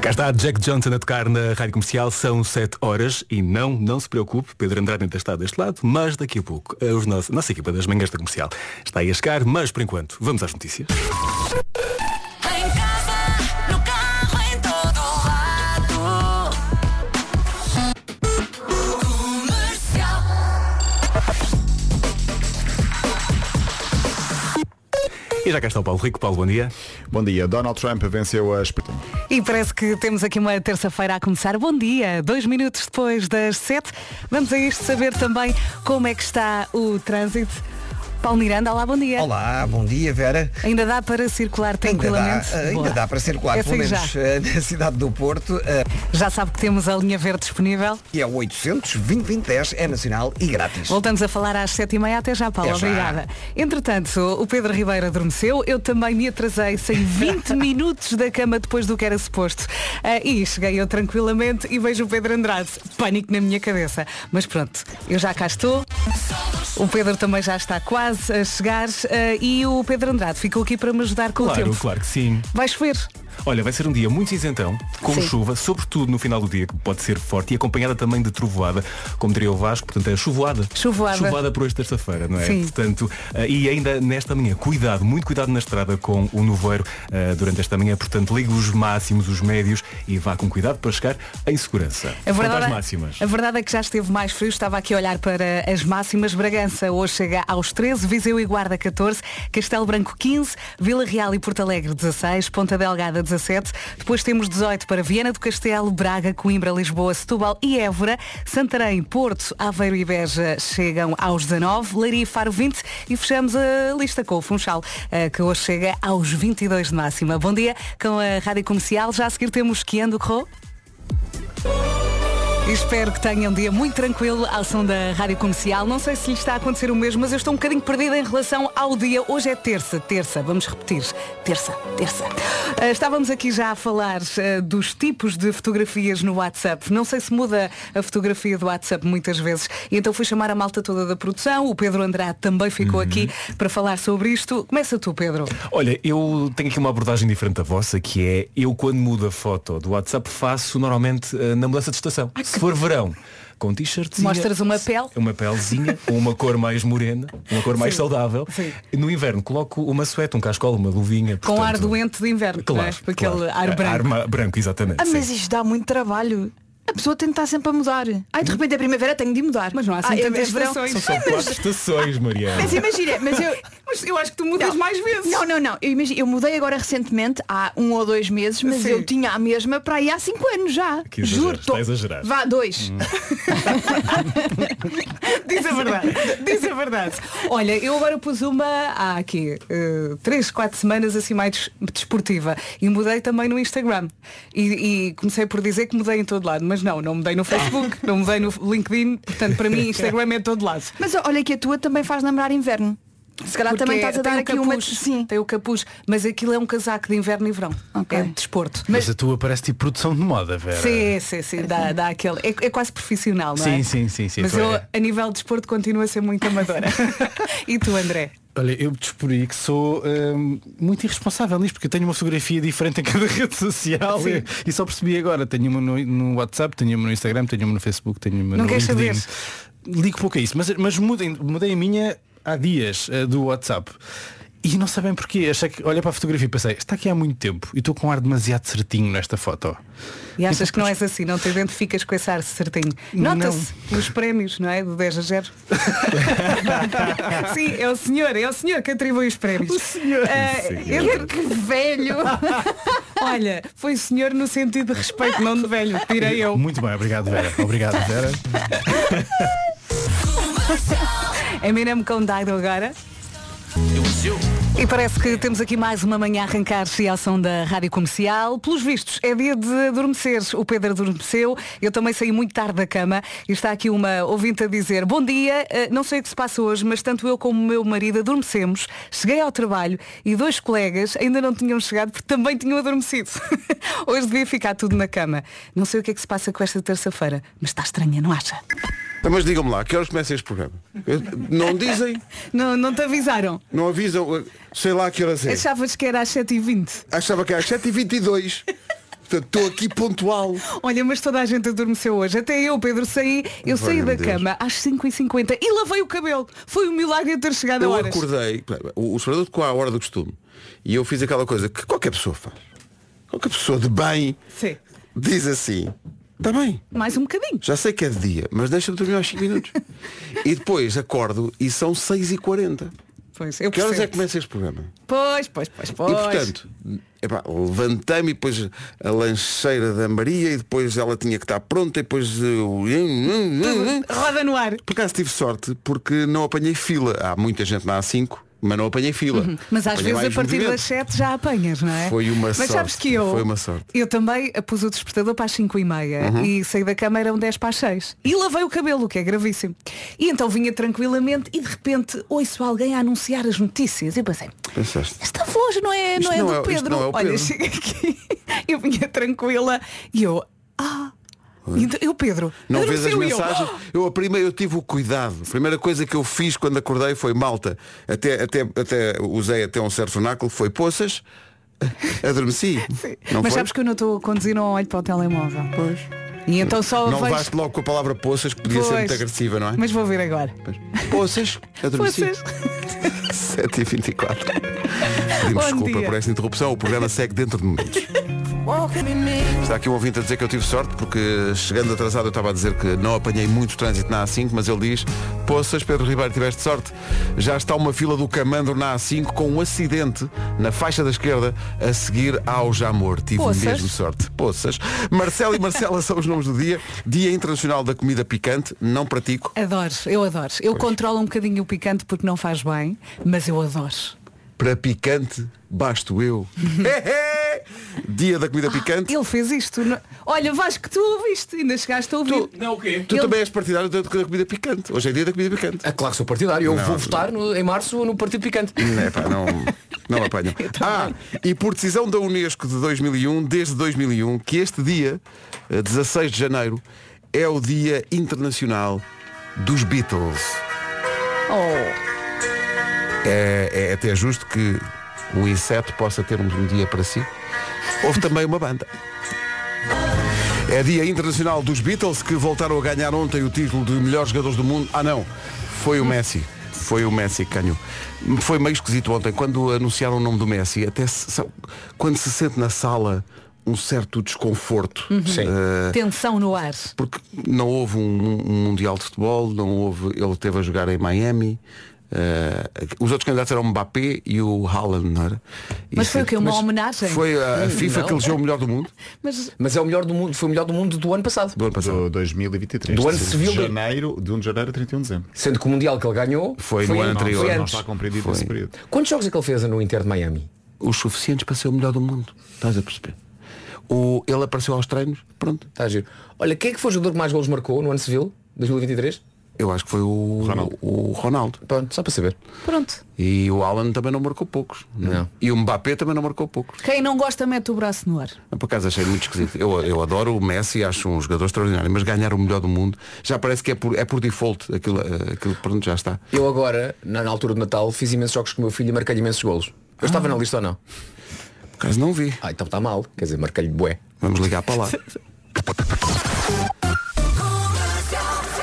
Cá está Jack Johnson a tocar na rádio comercial, são 7 horas e não, não se preocupe, Pedro Andrade ainda está deste lado, mas daqui a pouco a os nossos- nossa equipa das manhãs da comercial está aí a chegar, mas por enquanto vamos às notícias. E já cá está o Paulo Rico. Paulo, bom dia. Bom dia. Donald Trump venceu as. E parece que temos aqui uma terça-feira a começar. Bom dia, dois minutos depois das sete. Vamos a isto saber também como é que está o trânsito. Paulo Miranda, olá, bom dia. Olá, bom dia Vera. Ainda dá para circular Ainda dá, tranquilamente? ainda dá para circular, Essa pelo aí já. menos eh, na cidade do Porto. eh, Já sabe que temos a linha verde disponível. E é o 800 2010 é nacional e grátis. Voltamos a falar às sete e meia. Até já, Paulo. Até já. Obrigada. Entretanto, o Pedro Ribeiro adormeceu. Eu também me atrasei. Saí 20 minutos da cama depois do que era suposto. E cheguei eu tranquilamente e vejo o Pedro Andrade. Pânico na minha cabeça. Mas pronto, eu já cá estou. O Pedro também já está quase a chegar. ah, e o Pedro Andrade ficou aqui para me ajudar com o Claro, tempo. claro que sim. Vai chover. Olha, vai ser um dia muito cinzentão, com Sim. chuva, sobretudo no final do dia, que pode ser forte e acompanhada também de trovoada, como diria o Vasco, portanto é chuvoada. Chuvoada. Chuvoada por hoje terça-feira, não é? Sim. Portanto, eh, e ainda nesta manhã, cuidado, muito cuidado na estrada com o nevoeiro eh, durante esta manhã, portanto ligue os máximos, os médios e vá com cuidado para chegar em segurança. A verdade, é- máximas. a verdade é que já esteve mais frio. Estava aqui a olhar para as máximas. Bragança hoje chega aos 13, Viseu e Guarda 14, Castelo Branco 15, Vila Real e Porto Alegre 16, Ponta Delgada 17. Depois temos 18 para Viana do Castelo, Braga, Coimbra, Lisboa, Setúbal e Évora. Santarém, Porto, Aveiro e Beja chegam aos 19, Leiria e Faro 20 e fechamos a lista com o Funchal, eh, que hoje chega aos 22 de máxima. Bom dia com a Rádio Comercial. Já a seguir temos Kiando Corro. Espero que tenham um dia muito tranquilo ao som da Rádio Comercial. Não sei se lhe está a acontecer o mesmo, mas eu estou um bocadinho perdida em relação ao dia. Hoje é terça, terça, vamos repetir. Terça, terça. Ah, estávamos aqui já a falar ah, dos tipos de fotografias no WhatsApp. Não sei se muda a fotografia do WhatsApp muitas vezes. E então fui chamar a malta toda da produção. O Pedro Andrade também ficou aqui para falar sobre isto. Começa tu, Pedro. Olha, eu tenho aqui uma abordagem diferente da vossa, que é eu quando mudo a foto do WhatsApp faço normalmente eh, na mudança de estação. Se for verão, com t-shirtzinha. Mostras uma pele. Uma pelezinha, com uma cor mais morena, uma cor mais Sim. saudável. Sim. No inverno coloco uma suéte, um cascola, uma luvinha. Com portanto, ar doente de inverno, não é? Claro, Com aquele claro. ar branco. Ar branco, exatamente. Ah, mas sim. isto dá muito trabalho. A pessoa tem que estar sempre a mudar. Ai, de repente é primavera, tenho de mudar. Mas não há assim Ai, é- tantas é verão. estações. São só quatro estações, Mariana. Mas imagina, mas eu. Mas eu acho que tu mudas Não. mais vezes. Não, não, não. Eu, eu mudei agora recentemente, há um ou dois meses, mas Sim. eu tinha a mesma para aí há cinco anos já. Que exagero, Juro. está a exagerar. Vá, dois. Diz a verdade. Diz a verdade. Olha, eu agora pus uma há aqui eh, três, quatro semanas assim mais desportiva e mudei também no Instagram. E, e comecei por dizer que mudei em todo lado, mas não, não mudei no Facebook, não mudei no LinkedIn, portanto para mim Instagram é todo lado. Mas olha que a tua também faz lembrar inverno. Se calhar Porque também estás a tem dar o aqui uma. capuz, Sim. Tem o capuz, mas aquilo é um casaco de inverno e verão. Ok. É de desporto. Mas a tua parece tipo produção de moda, Vera. Sim, sim, sim, dá, dá aquele. É, é quase profissional, não é? Sim, sim, sim, sim, Mas eu, é. a nível de desporto, continuo a ser muito amadora. e tu, André? Olha, eu descobri que sou hum, muito irresponsável nisto, porque eu tenho uma fotografia diferente em cada rede social e, e só percebi agora. Tenho uma no, no WhatsApp, tenho uma no Instagram, tenho uma no Facebook, tenho uma Não no LinkedIn. saber? Ligo pouco a isso, mas, mas mudei, mudei a minha há dias eh, do WhatsApp. E não sei bem porquê. Achei que olhei para a fotografia e pensei, está aqui há muito tempo e estou com um ar demasiado certinho nesta foto. E achas Então, que não és assim, não te identificas com esse ar certinho. Nota-se nos prémios, não é? Do 10 a 0. Sim, é o senhor, é o senhor que atribui os prémios. O senhor. Que velho! Olha, foi senhor no sentido de respeito, não de velho. Tirei eu. Muito bem, obrigado Vera. Obrigado Vera. Eminem com Dido agora. E parece que temos aqui mais uma manhã a arrancar-se ao som da Rádio Comercial. Pelos vistos, é dia de adormecer. O Pedro adormeceu. Eu também saí muito tarde da cama. E está aqui uma ouvinte a dizer, bom dia, eh, não sei o que se passa hoje, mas tanto eu como o meu marido adormecemos. Cheguei ao trabalho e dois colegas ainda não tinham chegado porque também tinham adormecido. hoje devia ficar tudo na cama. Não sei o que é que se passa com esta terça-feira, mas está estranha, não acha? Então, Mas digam-me lá, que horas começa este programa? Eu- Não dizem, Não, não te avisaram? não avisam, sei lá que horas é. Achavas que era às 7h20. Achava que era às 7h22. Portanto, estou aqui pontual. Olha, mas toda a gente adormeceu hoje. Até eu, Pedro, saí. Eu saí da Deus. cama às 5h50 e lavei o cabelo. Foi um milagre eu ter chegado a Eu horas. acordei, o, o separador tocou à hora do costume. E eu fiz aquela coisa que qualquer pessoa faz. Qualquer pessoa de bem Sim. diz assim, está bem, Mais um bocadinho. já sei que é de dia, mas deixa-me dormir aos 5 minutos. e depois acordo e são 6h40. Pois, eu Que horas é que começa este programa? Pois, pois, pois, pois. E portanto, epá, levantei-me e depois a lancheira da Maria e depois ela tinha que estar pronta e depois. Roda no ar. Por acaso tive sorte porque não apanhei fila. Há muita gente na A5, mas não apanhei fila. Uhum. Mas às Apanhei vezes a partir movimento. das 7 já apanhas, não é? Foi uma Mas sorte, sabes que eu. foi uma sorte. Eu também pus o despertador para as 5 e meia Uhum. e saí da cama eram 10 para as 6. E lavei o cabelo, o que é gravíssimo. E então vinha tranquilamente e de repente ouço alguém a anunciar as notícias. E pensei, Pensaste. esta voz não é, Isto não é não do é- Pedro. não é o Olha, Pedro. chega aqui. Eu vinha tranquila e eu. Ah! E eu, Pedro, Não vês as eu, mensagens? Eu a primeira eu tive o cuidado. A primeira coisa que eu fiz quando acordei foi malta. Até, até, até usei até um certo vernáculo, foi poças, adormeci. Mas foi? sabes que eu não estou a conduzir, não olho para o telemóvel. Pois. E então só Não vejo. levaste logo com a palavra poças, que podia ser Pois. muito agressiva, não é? Mas vou ver agora. Pois. Poças, adormeci. Poças. 7h24. Pedimos desculpa dia. por esta interrupção. O programa segue dentro de momentos. Está aqui um ouvinte a dizer que eu tive sorte porque chegando atrasado eu estava a dizer que não apanhei muito trânsito na A5, mas ele diz, poças, Pedro Ribeiro, tiveste sorte. Já está uma fila do Camandro na A5 com um acidente na faixa da esquerda a seguir ao Jamor. Tive Poças? mesmo sorte. Poças. Marcelo e Marcela são os nomes do dia. Dia Internacional da Comida Picante. Não pratico. Adoro, eu adoro. Eu controlo um bocadinho o picante porque não faz bem, mas eu adoro. Para picante, basto eu. Dia da comida picante. Ele fez isto. não- Olha, Vasco, tu ouviste, ainda chegaste a ouvir. Não, o quê? Tu Ele- também és partidário da, da comida picante. Hoje é dia da comida picante. É claro que sou partidário. Eu Não, vou não. votar no- em março no Partido Picante. Não, pá, não, não apanham. Ah, e por decisão da Unesco de 2001, desde 2001, que este dia, eh, 16 de janeiro, é o Dia Internacional dos Beatles. Oh, É, é até justo que um inseto possa ter um, dia para si. Houve também uma banda. É Dia Internacional dos Beatles que voltaram a ganhar ontem o título de melhores jogadores do mundo. Ah não, foi o Messi. Foi o Messi que ganhou. Foi meio esquisito ontem quando anunciaram o nome do Messi. Até se- quando se sente na sala um certo desconforto. Sim. Eh, tensão no ar. porque não houve um, um mundial de futebol, não houve, ele teve a jogar em Miami. Eh, os outros candidatos eram o Mbappé e o Haaland, não era? Mas Isso- foi o quê? Uma mas homenagem? Foi a, a FIFA Não. que elegeu o melhor do mundo Mas Mas é o melhor do mundo, foi o melhor do mundo do ano passado. do ano passado. Do 2023. Do ano de civil. janeiro, de 1 de janeiro a 31 de dezembro. Sendo que o Mundial que ele ganhou Foi no ano an- anterior. Foi Não está compreendido Foi. esse período. Quantos jogos é que ele fez no Inter de Miami? Os suficientes para ser o melhor do mundo. Estás a perceber? O, ele apareceu aos treinos, pronto. Está a giro. Olha, quem é que foi o jogador que mais golos marcou no ano civil? 2023? Eu acho que foi o Ronaldo. o Ronaldo. Pronto, só para saber. pronto. E o Alan também não marcou poucos. é? Não. E o Mbappé também não marcou poucos. Quem não gosta mete o braço no ar. Por acaso achei muito esquisito. Eu, eu adoro o Messi, acho um jogador extraordinário, mas ganhar o melhor do mundo já parece que é por, é por default. Aquilo, eh, aquilo pronto já está. Eu agora, na, na altura do Natal, fiz imensos jogos com o meu filho e marquei-lhe imensos golos. Eu estava na lista ou não? Por acaso não vi. Ah, então está mal. Quer dizer, marquei-lhe bué. Vamos ligar para lá.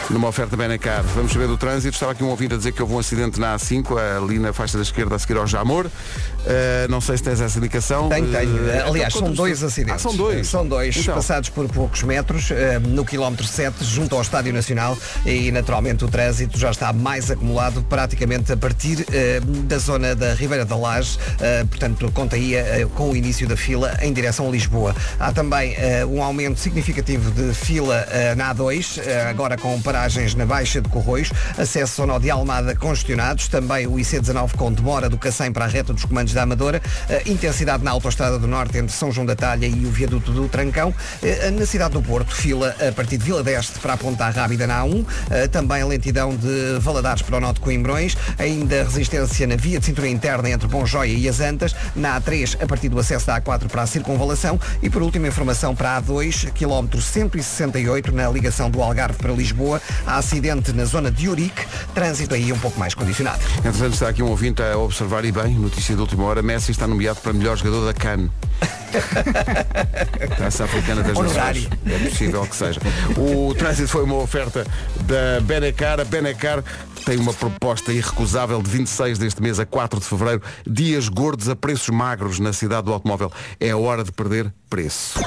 Numa oferta Benacar, vamos saber do trânsito. Estava aqui um ouvinte a dizer que houve um acidente na A5, ali na faixa da esquerda a seguir ao Jamor. Eh, não sei se tens essa indicação. Tenho, tenho. Eh, Aliás, são dois acidentes. Ah, são dois. São dois, Então. passados por poucos metros, eh, no quilómetro 7, junto ao Estádio Nacional, e naturalmente o trânsito já está mais acumulado praticamente a partir da zona da Ribeira da Laje, portanto, conta aí com o início da fila em direção a Lisboa. Há também um aumento significativo de fila na A2, eh, agora com paragens na Baixa de Corroios, acesso ao nó de Almada congestionados, também o IC19 com demora do Cacém para a reta dos comandos da Amadora, intensidade na Autostrada do Norte entre São João da Talha e o viaduto do Trancão, na cidade do Porto, fila a partir de Vila d'Este para a Ponta Rábida na A1, eh, também lentidão de Valadares para o Norte de Coimbrões, ainda resistência na via de cintura interna entre Bom Joia e as Antas, na A3 a partir do acesso da A4 para a Circunvalação. E por último informação para a A2, quilómetro 168 na ligação do Algarve para Lisboa, há acidente na zona de Urique, trânsito aí um pouco mais condicionado. Entretanto, está aqui um ouvinte a observar e bem, notícia de última hora, Messi está nomeado para melhor jogador da CAN. Praça Africana das. Nações. É possível que seja. O trânsito foi uma oferta da Benecar. A Benecar tem uma proposta irrecusável de 26 deste mês a 4 de fevereiro. Dias gordos a preços magros na cidade do automóvel. É hora de perder preço.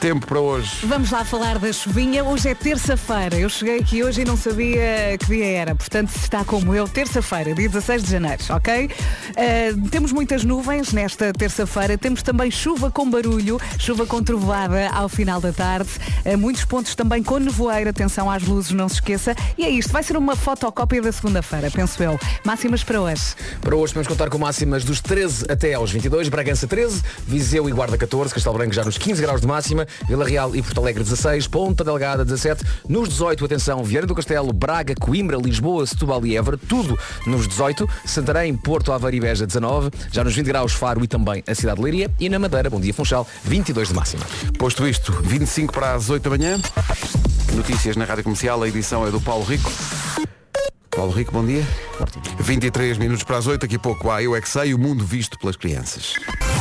Tempo para hoje. Vamos lá falar da chuvinha. Hoje é terça-feira. Eu cheguei aqui hoje e não sabia que dia era. Portanto, se está como eu, terça-feira, dia 16 de janeiro, ok? Uh, temos muitas nuvens nesta terça-feira. Temos também chuva com barulho, chuva com trovada ao final da tarde. Uh, muitos pontos também com nevoeiro. Atenção às luzes, não se esqueça. E é isto. Vai ser uma fotocópia da segunda-feira, penso eu. Máximas para hoje. Para hoje podemos contar com máximas dos 13 até aos 22, Bragança 13, Viseu e Guarda 14, Castelo Branco já nos 15 graus de máxima, Vila Real e Porto Alegre 16, Ponta Delgada 17, nos 18, atenção, Vieira do Castelo, Braga, Coimbra, Lisboa, Setúbal e Évora, tudo nos 18, Santarém, Porto, Aveiro e Beja 19, já nos 20 graus Faro e também a cidade de Leiria e na Madeira, Bom Dia Funchal, 22 de máxima. Posto isto, 25 para as 8 da manhã. Notícias na Rádio Comercial, a edição é do Paulo Rico. Paulo Rico, bom dia. 23 minutos para as 8, daqui a pouco há Eu É Que Sei, o mundo visto pelas crianças.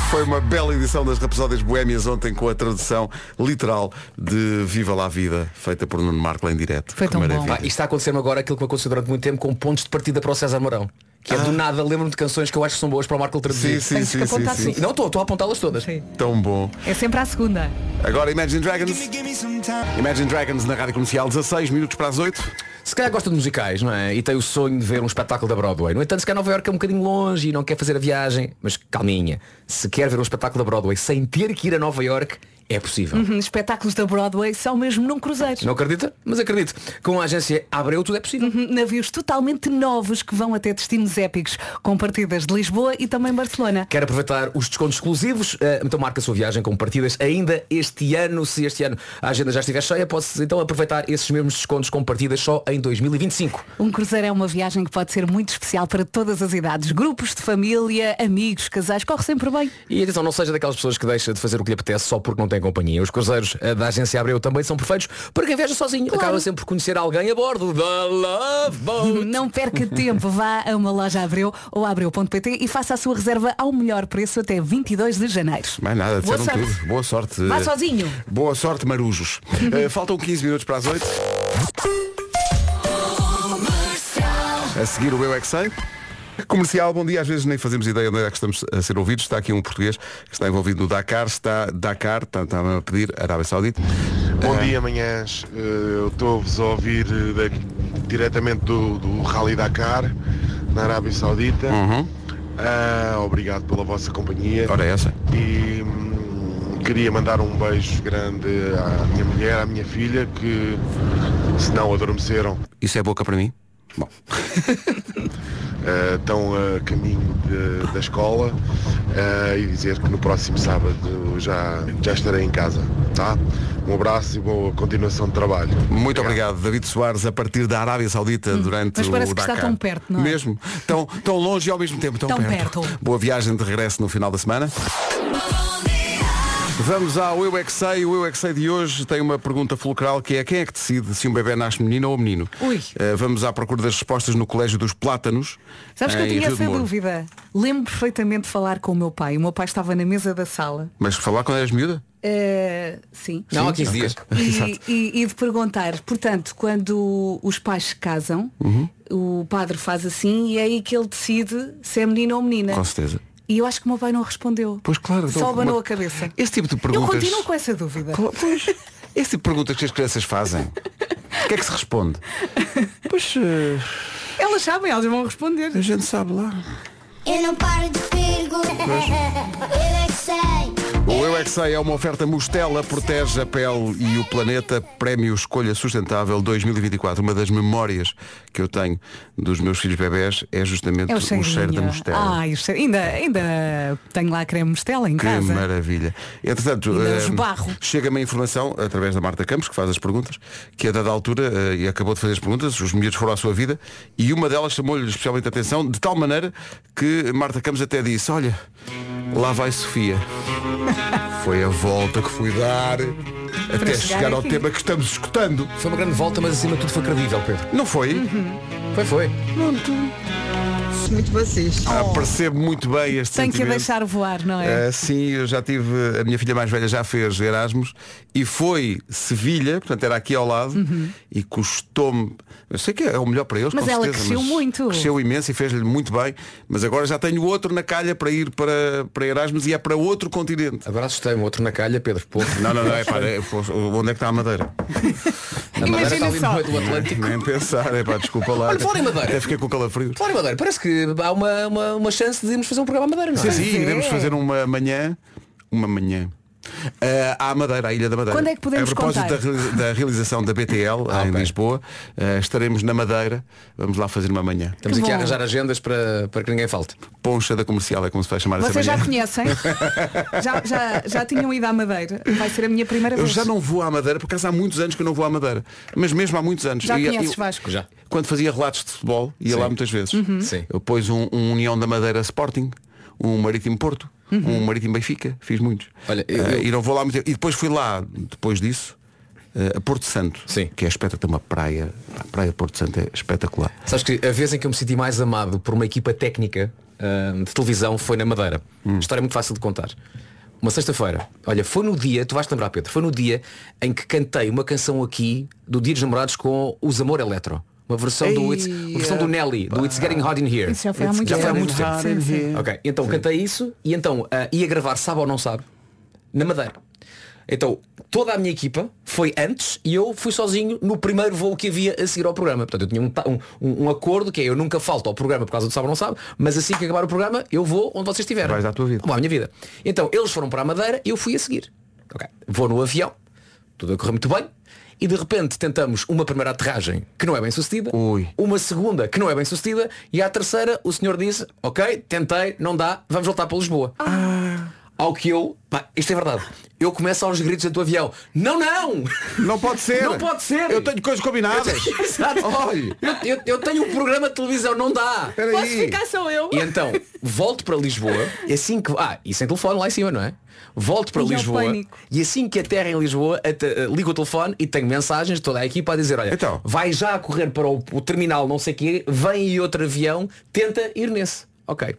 Foi uma bela edição das Rapsódias Boémias ontem com a tradução literal de Viva lá a Vida, feita por Nuno Marco lá em direto. Foi Que tão bom. Ah, e está a acontecer-me agora aquilo que me aconteceu durante muito tempo com pontos de partida para o César Mourão. Que é do nada, lembro-me de canções que eu acho que são boas para o Marco traduzir. Sim, sim, Tens sim, sim, apontar sim. tudo. Não, estou estou a apontá-las todas. Tão bom. É sempre à segunda. Agora Imagine Dragons. Imagine Dragons na Rádio Comercial, 16 minutos para as 8. Se calhar gosta de musicais, não é? E tem o sonho de ver um espetáculo da Broadway. No entanto, se calhar Nova York é um bocadinho longe e não quer fazer a viagem. Mas calminha. Se quer ver um espetáculo da Broadway sem ter que ir a Nova York, é possível. Uhum, Espetáculos da Broadway são mesmo num cruzeiro. Não acredita? Mas acredito. Com a agência Abreu tudo é possível. Uhum, Navios totalmente novos que vão até destinos épicos, com partidas de Lisboa e também Barcelona. Quer aproveitar os descontos exclusivos? Eh, então marca a sua viagem com partidas ainda este ano. Se este ano a agenda já estiver cheia, pode-se então aproveitar esses mesmos descontos com partidas só em 2025. Um cruzeiro é uma viagem que pode ser muito especial para todas as idades. Grupos de família, amigos, casais, corre sempre bem. E atenção, não seja daquelas pessoas que deixa de fazer o que lhe apetece só porque não tem companhia. Os cruzeiros eh, da agência Abreu também são perfeitos para quem viaja sozinho. Acaba sempre por conhecer alguém a bordo da Love Boat. Não perca tempo, vá a uma loja Abreu ou abreu.pt e faça a sua reserva ao melhor preço até 22 de janeiro. Mais nada, Boa sorte. tudo. Boa sorte. Vá sozinho. Boa sorte, marujos. Eh, faltam 15 minutos para as 8. A seguir o Eu É Que Sei. Comercial, bom dia. Às vezes nem fazemos ideia onde é que estamos a ser ouvidos. Está aqui um português que está envolvido no Dakar. Está Dakar, está, está a pedir Arábia Saudita. Bom dia, manhãs. Eh, Eu estou-vos a ouvir eh, da- diretamente do, do Rally Dakar, na Arábia Saudita. Ah, obrigado pela vossa companhia. Ora é essa. E hum, queria mandar um beijo grande à minha mulher, à minha filha, que se não adormeceram, Isso é boca para mim? Bom, eh, estão a caminho de- da escola eh, e dizer que no próximo sábado já, já estarei em casa. Tá? Um abraço e boa continuação de trabalho. muito obrigado, David Soares, a partir da Arábia Saudita durante Hum, mas parece o que está Dakar. tão perto, não é? Mesmo. Tão, tão longe e ao mesmo tempo tão, Tão perto. perto. Boa viagem de regresso no final da semana. Vamos ao Eu É Que Sei. O Eu É Que Sei de hoje tem uma pergunta fulcral que é quem é que decide se um bebê nasce menino ou menino? Ui. Eh, vamos à procura das respostas no Colégio dos Plátanos. Sabes que eu em tinha Rio essa dúvida. Lembro perfeitamente de falar com o meu pai. O meu pai estava na mesa da sala. Mas falar quando eras miúda? Eh, sim. Não, há 15 dias. E, e- e de perguntar, portanto, quando os pais se casam, Uhum. o padre faz assim e é aí que ele decide se é menino ou menina. Com certeza. E eu acho que o meu pai não respondeu. Pois claro. Só então, abanou uma- a cabeça. Esse tipo de Eu perguntas. continuo com essa dúvida. Pois, esse tipo de perguntas que as crianças fazem. O que é que se responde? Pois eh, Elas sabem, elas vão responder. a gente sabe lá. Eu não paro de perguntar. Eu é que sei. O Eu É Que Sei é uma oferta Mostela, protege a pele e o planeta, Prémio Escolha Sustentável 2024. Uma das memórias que eu tenho dos meus filhos bebés é justamente É o o cheiro da. Mostela. Ai, o cheiro- ainda, ainda tenho lá creme Mostela em Que casa. maravilha. Entretanto, esbarro. chega-me a informação, através da Marta Campos, que faz as perguntas, que a dada altura, eh, e acabou de fazer as perguntas, os miúdos foram à sua vida, e uma delas chamou-lhe especialmente a atenção, de tal maneira que Marta Campos até disse, olha, lá vai Sofia. Foi a volta que fui dar até chegar chegar ao tema que estamos escutando. Foi uma grande volta, mas acima de tudo foi credível, Pedro. Não foi? Foi, foi. Acho muito vocês. Ah, percebo muito bem este Tem que sentimento. deixar voar, não é? Uh, sim, eu já tive, a minha filha mais velha já fez Erasmus e foi Sevilha, portanto era aqui ao lado e custou-me, eu sei que é o melhor para eles, Uhum. Mas com ela certeza, cresceu mas muito. Cresceu imenso e fez-lhe muito bem, mas agora já tenho outro na calha para ir para, para Erasmus e é para outro continente. Agora assustei-me, outro na calha, Pedro. Pô. Não, não, não, é, pá, é, onde é que está a Madeira? A Madeira está Imagina ali só. no meio do Atlântico. Nem pensar, é pá, desculpa lá. Olha, fala em Madeira. Até fiquei com calafrio. Claro, Madeira, parece que há uma, uma, uma chance de irmos fazer um programa à Madeira, não Sim, é? sim, é. iremos fazer uma manhã. Uma manhã. Ah, à Madeira, à Ilha da Madeira. Quando é que podemos A propósito da, da realização da BTL Ah, em. Lisboa, ah, estaremos na Madeira. Vamos lá fazer uma manhã. Estamos Que aqui a bom. arranjar agendas para, para que ninguém falte. Poncha da comercial é como se vai chamar Vocês essa já manhã. conhecem? já, já, já tinham ido à Madeira? Vai ser a minha primeira Eu vez. já não vou à Madeira, por acaso há muitos anos que eu não vou à Madeira. Mas mesmo há muitos anos. Já conheces eu- Vasco? Já. Quando fazia relatos de futebol, ia Sim. lá muitas vezes. Uhum. Sim. Eu pus um, um União da Madeira Sporting, um Marítimo Porto, um Marítimo Benfica, fiz muitos. Olha, eu- Eh, eu- e não vou lá muito. E depois fui lá, depois disso, eh, a Porto Santo, Sim. que é espetacular, tem uma praia, a praia de Porto Santo é espetacular. Sabes que a vez em que eu me senti mais amado por uma equipa técnica ah, de televisão foi na Madeira. Hum. História muito fácil de contar. Uma sexta-feira, olha, foi no dia, tu vais te lembrar, Pedro, foi no dia em que cantei uma canção aqui do Dia dos Namorados com Os Amor Eletro. Uma versão do It's, uma versão do Nelly, do It's Getting Hot in Here. Isso já foi há muito já foi há tempo. muito tempo. Ok, então cantei isso e então ah, ia gravar Sabe ou Não Sabe na Madeira. Então, toda a minha equipa foi antes e eu fui sozinho no primeiro voo que havia a seguir ao programa. Portanto, eu tinha um, um, um- acordo que é eu nunca falto ao programa por causa do Sabe ou Não Sabe, mas assim que acabar o programa, eu vou onde vocês estiverem. Vais à tua vida. Vou à minha vida. Então, eles foram para a Madeira e eu fui a seguir. Ok. Vou no avião, tudo a correr muito bem. E de repente tentamos uma primeira aterragem que não é bem sucedida, Ui. uma segunda que não é bem sucedida e à terceira o senhor disse, ok, tentei, não dá, vamos voltar para Lisboa. Ao que eu, pá, isto é verdade, eu começo aos gritos do avião, não, não! Não pode ser! Não pode ser! Eu tenho coisas combinadas! Exato. Olha. Eu, eu- eu tenho um programa de televisão, não dá! Espera Posso ficar só eu? E então, volto para Lisboa, e assim que. Ah, e sem telefone lá em cima, não é? Volto para E Lisboa pânico. e assim que aterra em Lisboa, eh, ligo o telefone e tenho mensagens de toda a equipa a dizer, olha, Então. vai já a correr para o, o terminal não sei o quê, vem aí outro avião, tenta ir nesse. Ok.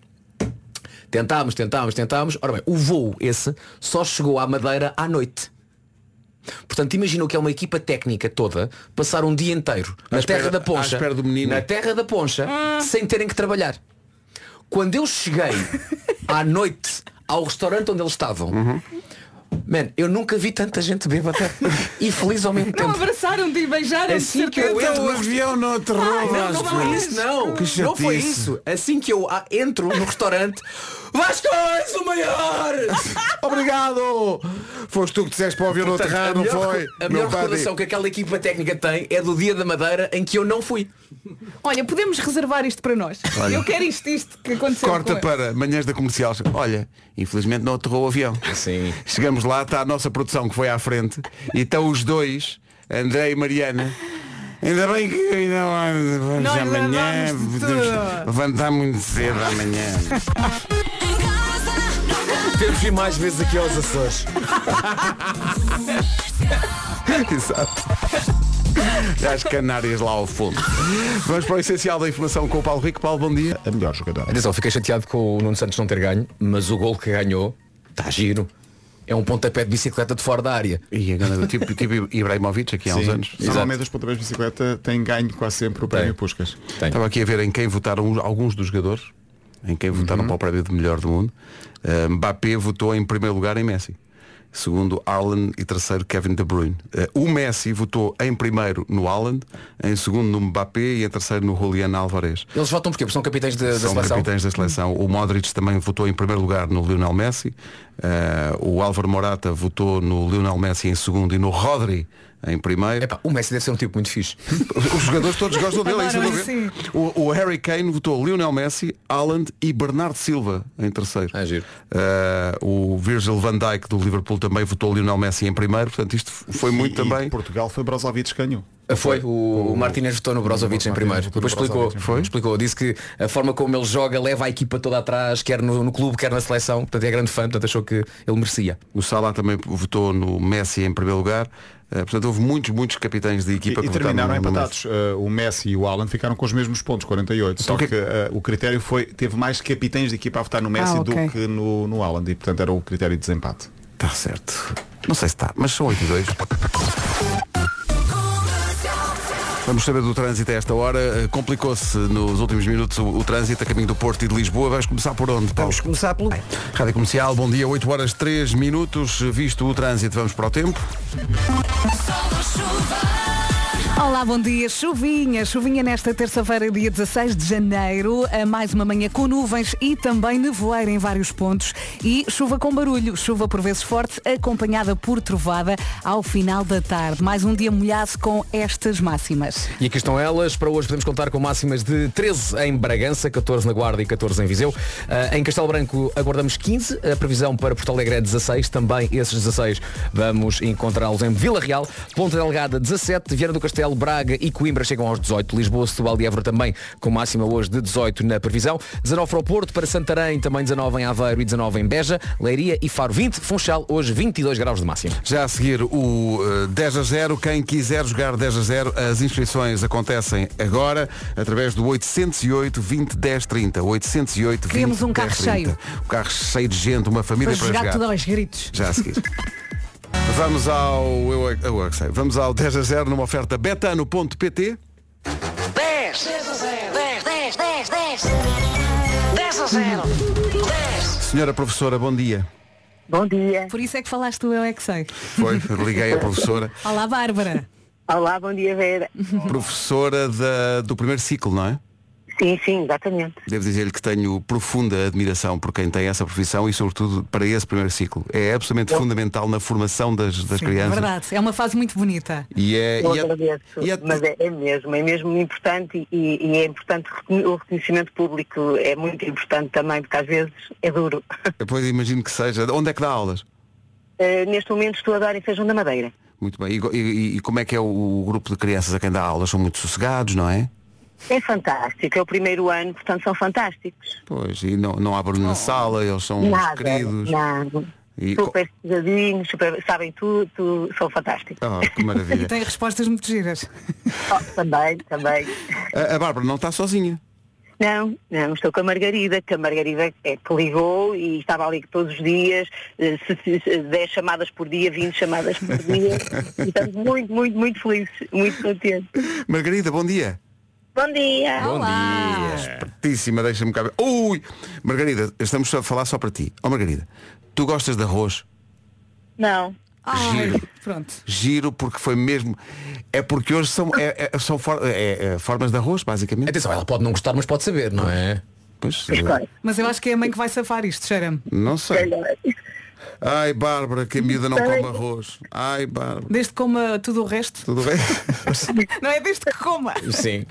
Tentámos, tentámos, tentámos. Ora bem, o voo esse só chegou à Madeira à noite. Portanto, imagina o que é uma equipa técnica toda passar um dia inteiro na espera- terra da à Poncha, na terra da Poncha, sem terem que trabalhar. Quando eu cheguei à noite ao restaurante onde eles estavam, Uhum. Man, eu nunca vi tanta gente bêbada e feliz ao mesmo Não tempo. abraçaram-te e beijaram Assim que eu entro no avião não aterrou, não, não isso, não. Não foi isso. Assim que eu entro no restaurante, Vasco, és o maior! Obrigado! Foste tu que disseste para o avião não Portanto, aterrar, a não melhor, foi? a Meu melhor recordação que aquela equipa técnica tem é do dia da Madeira em que eu não fui. Olha, podemos reservar isto para nós. Olha. Eu quero isto, isto que aconteceu. Corta com- para manhãs da comercial. Olha, infelizmente não aterrou o avião. Sim. Chegamos lá, está a nossa produção que foi à frente e estão os dois, André e Mariana. Ainda bem que ainda vamos Nós amanhã tudo. levantar muito cedo amanhã. Temos ir mais vezes aqui aos Açores. Exato. As Canárias lá ao fundo. Vamos para o essencial da informação com o Paulo Rico. Paulo, bom dia. A melhor jogadora. Atenção, fiquei chateado com o Nuno Santos não ter ganho, mas o gol que ganhou está giro. É um pontapé de bicicleta de fora da área. E agora, tipo, tipo Ibrahimovic aqui há uns Sim. anos. Normalmente os pontapés de bicicleta têm ganho quase sempre o prémio Puscas. Estava aqui a ver em quem votaram alguns dos jogadores, em quem votaram para o prémio de melhor do mundo. Uh, Mbappé votou em primeiro lugar em Messi. Segundo Haaland e terceiro Kevin De Bruyne. Uh, o Messi votou em primeiro no Haaland, em segundo no Mbappé e em terceiro no Julián Álvarez. Eles votam porque são capitães da, da São seleção. capitães da seleção. O Modric também votou em primeiro lugar no Lionel Messi. Uh, o Álvaro Morata votou no Lionel Messi em segundo e no Rodri em primeiro. Epá, o Messi deve ser um tipo muito fixe. Os jogadores todos gostam dele, é isso. O, o Harry Kane votou Lionel Messi, Haaland e Bernardo Silva em terceiro. Ah, giro. Uh, o Virgil van Dijk do Liverpool também votou Lionel Messi em primeiro, portanto isto foi muito E- e também. Portugal foi Brozovic que ganhou. Foi, o, o Martínez votou no Brozovic em primeiro. Depois explicou, foi? explicou. Disse que a forma como ele joga leva a equipa toda atrás, quer no, no clube, quer na seleção. Portanto, é grande fã, portanto achou que ele merecia. O Salah também votou no Messi em primeiro lugar. Eh, portanto, houve muitos, muitos capitães de E, equipa e que votaram terminaram no, no empatados. Uh, o Messi e o Alan ficaram com os mesmos pontos, 48. Só Então, que uh, o critério foi, teve mais capitães de equipa a votar no Messi Ah, ok. do que no, no Alan. E portanto era o critério de desempate. Está certo. Não sei se está, mas são 8 e 2. Vamos saber do trânsito a esta hora. Eh, Complicou-se nos últimos minutos o, o trânsito a caminho do Porto e de Lisboa. Vais começar por onde, Paulo? Vamos começar pelo. Rádio Comercial, bom dia, 8 horas 3 minutos. Visto o trânsito, vamos para o tempo. Olá, bom dia. Chuvinha, chuvinha nesta terça-feira, dia 16 de janeiro. A mais uma manhã com nuvens e também nevoeiro em vários pontos. E chuva com barulho, chuva por vezes forte, acompanhada por trovada ao final da tarde. Mais um dia molhado com estas máximas. E aqui estão elas. Para hoje podemos contar com máximas de 13 em Bragança, 14 na Guarda e 14 em Viseu. Ah, em Castelo Branco aguardamos 15. A previsão para Porto Alegre é 16. Também esses 16 vamos encontrá-los em Vila Real. Ponta Delgada 17. Viana do Castelo, Braga e Coimbra chegam aos 18. Lisboa, Setúbal e Évora também com máxima hoje de 18 na previsão. 19 para o Porto, para Santarém também 19 em Aveiro e 19 em Beja. Leiria e Faro 20. Funchal hoje 22 graus de máximo. Já a seguir o eh, 10 a 0. Quem quiser jogar 10 a 0, as inscrições acontecem agora através do 808 20 10 30. 808 20 Queremos um carro 10 30. cheio. Um carro cheio de gente, uma família Para para, jogar jogar. tudo aos gritos. Já a seguir. Vamos ao eu, eu que sei. Vamos ao 10 a 0 numa oferta betano.pt 10, 10, 10, 10, 10, 10 a 0, 10. Senhora professora, bom dia. Bom dia. Por isso é que falaste do Eu é que sei. Foi, liguei a professora. Olá, Bárbara. Olá, bom dia, Vera. Professora da- do primeiro ciclo, não é? Sim, sim, exatamente. Devo dizer-lhe que tenho profunda admiração por quem tem essa profissão e sobretudo para esse primeiro ciclo. É absolutamente fundamental na formação das, das Sim, é crianças. verdade. É uma fase muito bonita. E é, Eu e é- agradeço, e é- mas é, é mesmo, é mesmo importante e, e é importante o reconhecimento público, é muito importante também, porque às vezes é duro. Depois imagino que seja. Onde é que dá aulas? Eh, neste momento estou a dar em Feijão da Madeira. Muito bem. E, e- e como é que é o, o grupo de crianças a quem dá aulas? São muito sossegados, não é? É fantástico, é o primeiro ano, portanto são fantásticos. Pois, e não, não barulho na sala, eles são nada, queridos. nada. E Super pesadinhos, super, sabem tudo, tudo, são fantásticos. Oh, que maravilha. Tem respostas muito giras. Oh, também, também. A, a Bárbara não está sozinha. Não, não, estou com a Margarida, que a Margarida é que ligou e estava ali todos os dias, eh, se- se- se- 10 chamadas por dia, 20 chamadas por dia. e estamos muito, muito, muito felizes, muito contentes. Margarida, bom dia. Bom dia! Bom dia. Espertíssima, deixa-me cá ver. Ui! Margarida, estamos a falar só para ti. Ó Margarida, tu gostas de arroz? Não. Ai, pronto. Giro porque foi mesmo. É porque hoje são, é- é- são for- é- é formas de arroz, basicamente. Atenção, ela pode não gostar, mas pode saber, não é? Pois, Mas eu acho que é a mãe que vai safar isto, cheira-me. não sei. Ai, Bárbara, que a miúda não come arroz. Ai, Bárbara. Desde que coma tudo o resto. Tudo bem? Não é desde que coma. Sim.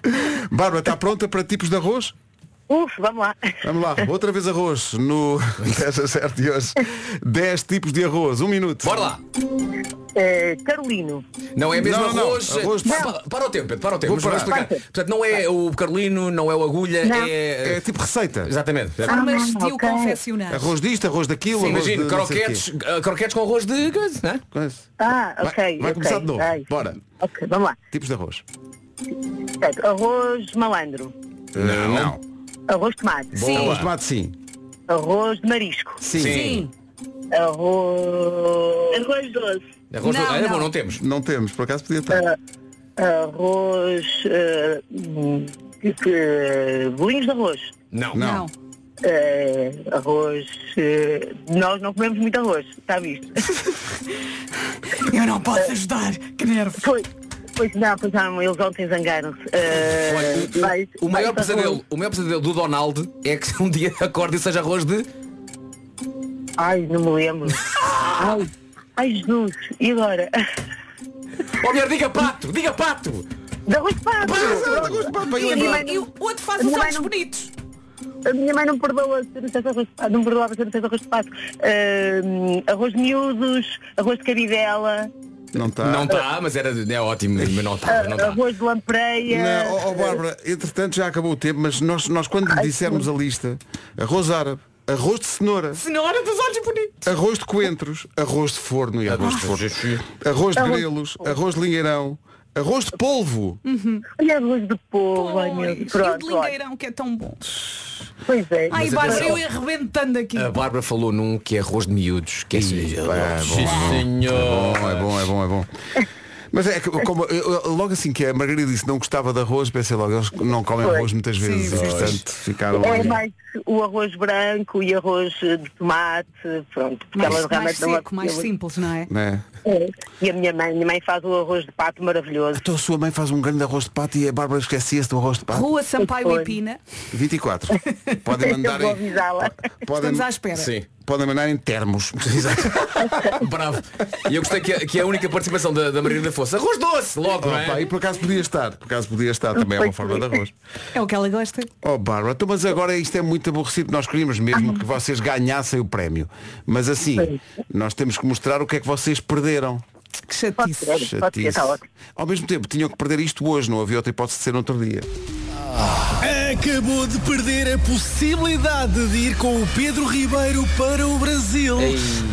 Bárbara, está pronta para tipos de arroz? Uf, vamos lá. Vamos lá, outra vez arroz no 10 a 7 de hoje. 10 tipos de arroz, um minuto. Bora lá. Eh, Carolino. Não é mesmo Não, não, arroz. arroz de- Pa- Para o tempo, Pedro, para o tempo. Vou explicar. Portanto, não é o Carolino, não é o agulha, Não. é. É tipo receita. Exatamente. Formas Ah, de o ok. confeccionar. Arroz disto, arroz daquilo, Sim, arroz imagino, de não croquetes, ah, croquetes com arroz de coisa, não é? Coisa. Ah, Vai- ok. vai ok. começar de novo. Ai, Bora. Ok, vamos lá. Tipos de arroz. Certo, Arroz malandro. Não. não. Arroz de tomate. Arroz de tomate, sim. Arroz de marisco. Sim. Sim. Arroz. Arroz doce. Arroz Não, do... É bom, não. não temos. Não temos, por acaso podia estar. Arroz. hum, que- que- bolinhos de arroz. Não. Não. Não. Eh, arroz. nós não comemos muito arroz, está visto? Eu não posso ajudar. Que nervos. Foi. Pois não, pois não, eles ontem zangaram-se. Mais- o, o maior pesadelo, o maior pesadelo do Donald é que um dia acorde e seja arroz de. Ai, não me lembro. Ai, ai Jesus, e agora? Oh mulher, diga pato, diga pato! De arroz de pato! E, A minha mãe e o outro faz os olhos não- bonitos. A minha mãe não perdoa dissesse arroz de pato, não me perdoava se eu não dissesse arroz de pato. Ahm, arroz de miúdos, arroz de cabidela. Não está. Não está, mas era, é ótimo, mas não está. Não está. Arroz de lampreia. Não, ó, ó, Bárbara, entretanto já acabou o tempo, mas nós, nós quando lhe dissermos a lista, arroz árabe, arroz de cenoura, Senhora dos olhos bonitos. arroz de coentros, arroz de forno e arroz de forno, arroz de grelos, arroz de lingueirão, arroz de polvo. E arroz de polvo, ai meu Pois, e o de lingueirão que é tão bom. Pois é. Ai, Bárbara, eu ia arrebentando aqui. A Bárbara falou num que é arroz de miúdos, que é assim. É bom, é bom, é bom, é bom. Mas é que como, eu- logo assim que a Margarida disse não gostava de arroz, pensei logo, eles não comem Pois. arroz muitas vezes, Sim, e portanto ficaram É ali. mais o arroz branco e arroz de tomate, pronto. Porque Mais, elas mais não seco, mais simples, não é? Né? É. E a minha mãe, minha mãe faz o arroz de pato maravilhoso. Então a sua mãe faz um grande arroz de pato e a Bárbara esquecia-se do arroz de pato. Rua Sampaio e Pina. 24. Podem mandar Eu em, avisá-la. podem, Estamos à espera. Sim. podem mandar em termos. Bravo. E eu gostei que a, que a única participação da, da Margarida fosse arroz doce, logo, não é? E por acaso podia estar, por acaso podia estar, também é uma forma de arroz. É o que ela gosta. Oh Bárbara, então, mas agora isto é muito aborrecido. Nós queríamos mesmo que vocês ganhassem o prémio. Mas assim, nós temos que mostrar o que é que vocês perderam. rau. Que chatice. Pode ser, pode ser, está ótimo. Ao mesmo tempo, tinham que perder isto hoje, não havia outra hipótese de ser no outro dia. Acabou de perder a possibilidade de ir com o Pedro Ribeiro para o Brasil.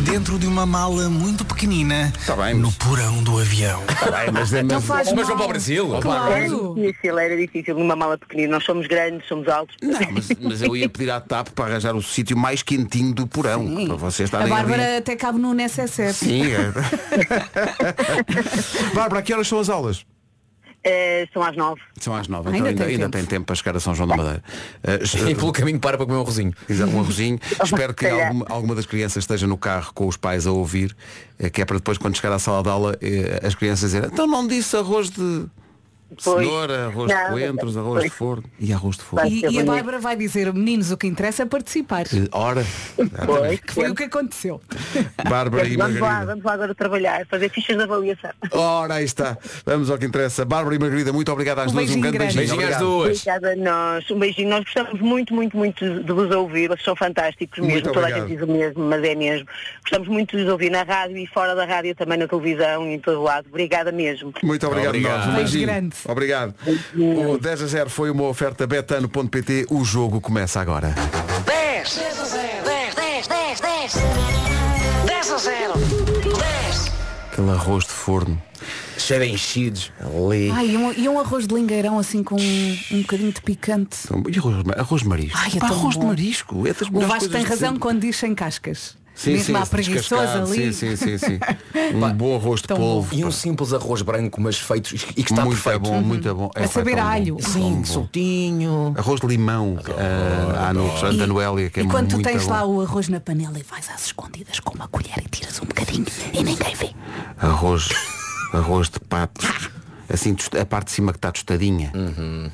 Dentro de uma mala muito pequenina. Tá bem, No mas- porão do avião. Tá bem, mas, é- Não mas- faz Mas mal. vão para o Brasil. Era Claro. difícil, era difícil, numa mala pequenina. Nós somos grandes, somos altos. Não, mas, mas eu ia pedir à TAP para arranjar o sítio mais quentinho do porão. Para vocês A estarem Bárbara ali. até cabe no necessaire. Sim, é. Bárbara, a que horas são as aulas? Eh, são às nove. São às nove, Ainda então ainda, tem ainda tempo. tem tempo para chegar a São João da Madeira. Uh, E pelo caminho para para comer um arrozinho. Exato, um arrozinho. Espero que alguma, alguma das crianças esteja no carro com os pais a ouvir, eh, que é para depois, quando chegar à sala de aula, as crianças dizerem, então não disse arroz de Pois. cenoura, arroz de Não, coentros, arroz de pois. forno e arroz de forno. E, e a. Bárbara vai dizer, meninos, o que interessa é participar. Eh, Ora, Pois. Que foi o que aconteceu. Bárbara e Vamos lá, Margarida. vamos lá agora trabalhar, fazer fichas de avaliação. Ora, aí está. Vamos ao que interessa. Bárbara e Margarida, muito obrigado às Um duas. Um beijinho grande grande. beijinho. Beijinho às duas. Obrigada a nós. Um beijinho. Nós gostamos muito, muito, muito de vos ouvir. Vocês são fantásticos mesmo. Muito Toda a obrigado. gente diz o mesmo, mas é mesmo. Gostamos muito de vos ouvir na rádio e fora da rádio também na televisão e em todo lado. Obrigada mesmo. Muito obrigado, Obrigado. nós. Um Beijo beijinho. grande. Obrigado. O 10 a 0 foi uma oferta betano.pt. O jogo começa agora. 10, 10 a 0, 10, 10, 10, 10. 10 a 0, 10. Aquele arroz de forno. Cheio de enchidos. Ali. Ai, e um, e um arroz de lingueirão assim com um, um bocadinho de picante. Então, E arroz, arroz de marisco? Ai, é Pá, tão arroz de bom. marisco. É das O melhores Vasco coisas tem de razão sempre. quando diz sem cascas. Sim, Mesmo sim, à preguiçosa ali. Sim, sim, sim, sim. Um bom arroz de polvo. E um simples arroz branco, mas feito e que está muito perfeito. bom, muito bom. A É, saber a bom. alho. Sim, soltinho. Arroz de limão há no restaurante da Noélia, que é e quando tu muito tens bom. lá o arroz na panela e vais às escondidas com uma colher e tiras um bocadinho e ninguém vê. Arroz, arroz de pato. Assim, a parte de cima que está tostadinha.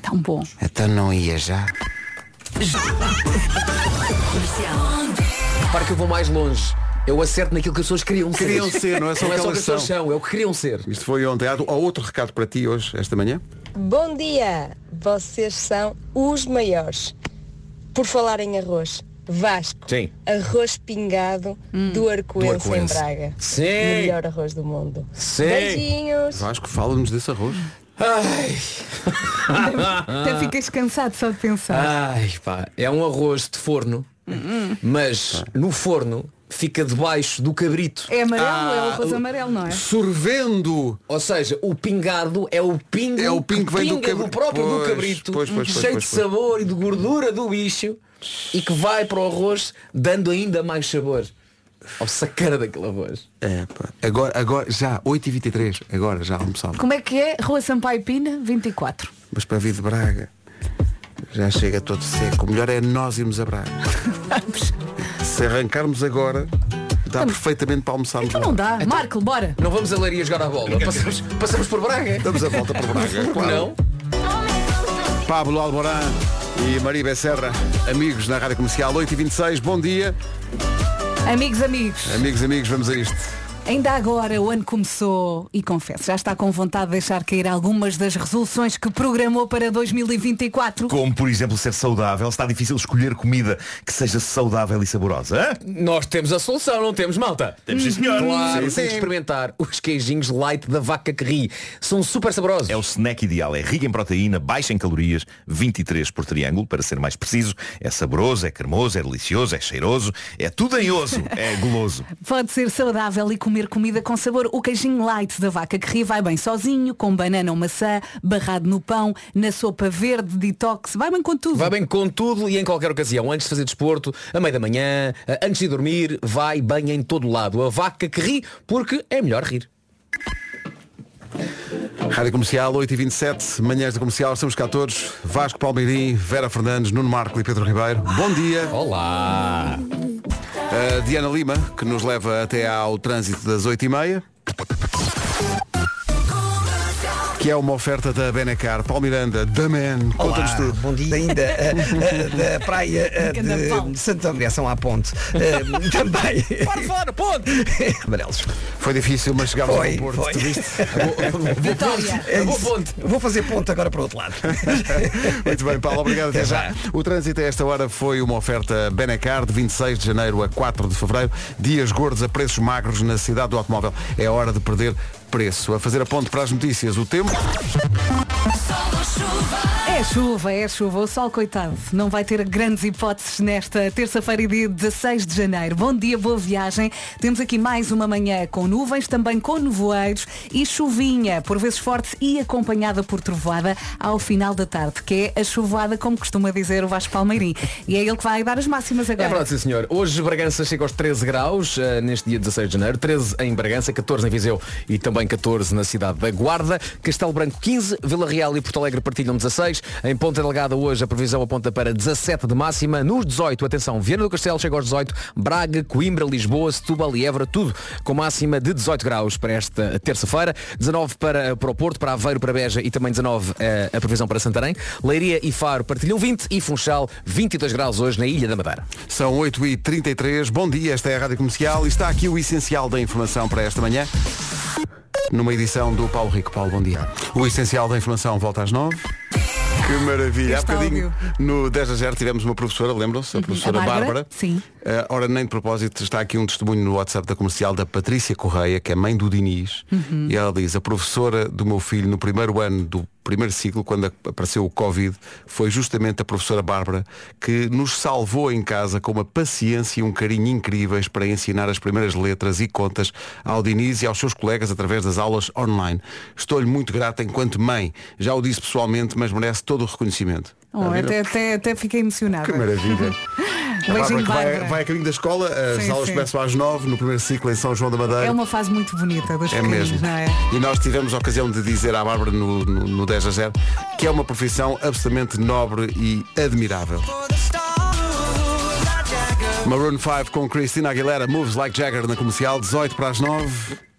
Tão bom. Então não ia já. Repara que eu vou mais longe. Eu acerto naquilo que as pessoas queriam ser. Queriam ser, não é só não é o só que o as pessoas são, é o que queriam ser. Isto foi ontem. Há outro recado para ti hoje, esta manhã? Bom dia! Vocês são os maiores. Por falar em arroz, Vasco, Sim. arroz pingado do Arcoense em. Braga. Sim. Melhor arroz do mundo. Sim. Beijinhos! Vasco, fala-nos desse arroz. Ai, Até ficas cansado só de pensar. ai pá, é um arroz de forno, mas no forno fica debaixo do cabrito. É amarelo, Ah, é o arroz amarelo, não é? Sorvendo! Ou seja, o pingado é o pingo, É o pingo que vem do cabri- próprio do Pois, cabrito, pois, pois, pois, cheio pois, de pois. sabor e de gordura do bicho e que vai para o arroz dando ainda mais sabor ao sacana daquele arroz. É, pá. Agora, agora, já, 8h23, agora já almoçava. Como é que é? Rua Sampaio Pina, 24. Mas para vir de Braga, já chega todo seco. O melhor é nós irmos a Braga. Se arrancarmos agora, dá perfeitamente para almoçarmos Então não dá. Marco, bora. Não vamos a Leiria jogar a bola, passamos, passamos por Braga. Damos a volta por Braga, claro. Não? Pablo Alborán e Maria Becerra, amigos na Rádio Comercial 8h26, bom dia. Amigos, amigos. Amigos, amigos, vamos a isto. Ainda agora o ano começou e confesso, já está com vontade de deixar cair algumas das resoluções que programou para 2024. Como, por exemplo, ser saudável. Está difícil escolher comida que seja saudável e saborosa. hã? Nós temos a solução, não temos, malta? Temos, sim, senhor. Claro, Sim, tem que sim. experimentar os queijinhos light da vaca que ri. São super saborosos. É o snack ideal. É rico em proteína, baixo em calorias, 23 por triângulo, para ser mais preciso. É saboroso, é cremoso, é delicioso, é cheiroso, é tudo em osso, é goloso. Pode ser saudável e comer comida com sabor. O queijinho light da vaca que ri vai bem sozinho, com banana ou maçã, barrado no pão, na sopa verde, detox, vai bem com tudo. Vai bem com tudo e em qualquer ocasião. Antes de fazer desporto, a meio da manhã, antes de dormir, vai bem em todo lado. A vaca que ri, porque é melhor rir. Rádio Comercial 8h27, manhãs da comercial, estamos cá todos. Vasco Palmeirim, Vera Fernandes, Nuno Marco e Pedro Ribeiro. Bom dia. Olá. Diana Lima, que nos leva até ao trânsito das 8h30. Que é uma oferta da Benecar. Paulo Miranda, da Man, conta-nos tudo. bom dia ainda eh, eh, da praia eh, de Santo André, São à Ponte. Também. Para fora, ponte! Amarelos. Foi difícil, mas chegámos Foi, ao Porto. foi. Vitória. É Boa isso. ponte. Vou fazer ponto agora para o outro lado. Muito bem, Paulo, obrigado até Até já. já. O trânsito a esta hora foi uma oferta Benecar de 26 de janeiro a 4 de fevereiro. Dias gordos a preços magros na cidade do automóvel. É hora de perder preço. A fazer a ponte para as notícias, o tempo. É chuva, é chuva. O sol, coitado, não vai ter grandes hipóteses nesta terça-feira e dia 16 de janeiro. Bom dia, boa viagem. Temos aqui mais uma manhã com nuvens, também com nevoeiros e chuvinha, por vezes forte e acompanhada por trovoada ao final da tarde, que é a chuvoada, como costuma dizer o Vasco Palmeirim. E é ele que vai dar as máximas É agora. verdade, sim senhor. Hoje Bragança chega aos 13 graus, eh, neste dia 16 de janeiro. 13 em Bragança, 14 em Viseu e também 14 na cidade da Guarda. Castelo Branco 15, Vila Real e Porto Alegre partilham 16. Em Ponta Delgada hoje a previsão aponta para 17 de máxima. Nos 18, atenção, Viana do Castelo chega aos 18. Braga, Coimbra, Lisboa, Setúbal e Évora, tudo com máxima de 18 graus para esta terça-feira. 19 para, para o Porto, para Aveiro, para Beja e também 19 eh, a previsão para Santarém. Leiria e Faro partilham 20 e Funchal 22 graus hoje na Ilha da Madeira. São 8h33. Bom dia, esta é a Rádio Comercial e está aqui o essencial da informação para esta manhã. Numa edição do Paulo Rico. Paulo, bom dia. O essencial da informação volta às 9. Que maravilha. Há Este bocadinho áudio. no 10 a 0 tivemos uma professora, lembram-se? A professora A Bárbara? Bárbara. Sim. Eh, ora, nem de propósito, está aqui um testemunho no WhatsApp da comercial da Patrícia Correia, que é mãe do Diniz. Uhum. E ela diz, a professora do meu filho no primeiro ano do primeiro ciclo, quando ap- apareceu o Covid, foi justamente a professora Bárbara que nos salvou em casa com uma paciência e um carinho incríveis para ensinar as primeiras letras e contas ao Diniz e aos seus colegas através das aulas online. Estou-lhe muito grata enquanto mãe. Já o disse pessoalmente, mas merece todo o reconhecimento. Oh, ver? até, até, até fiquei emocionada. Que maravilha. A Bárbara que vai, vai a caminho da escola, as Sim, aulas sim. começam às nove no primeiro ciclo em São João da Madeira. É uma fase muito bonita dos É mesmo. não é? E nós tivemos a ocasião de dizer à Bárbara no, no, no 10 a 0 que é uma profissão absolutamente nobre e admirável. Maroon 5 com Christina Aguilera, Moves Like Jagger na comercial, 18 para as 9.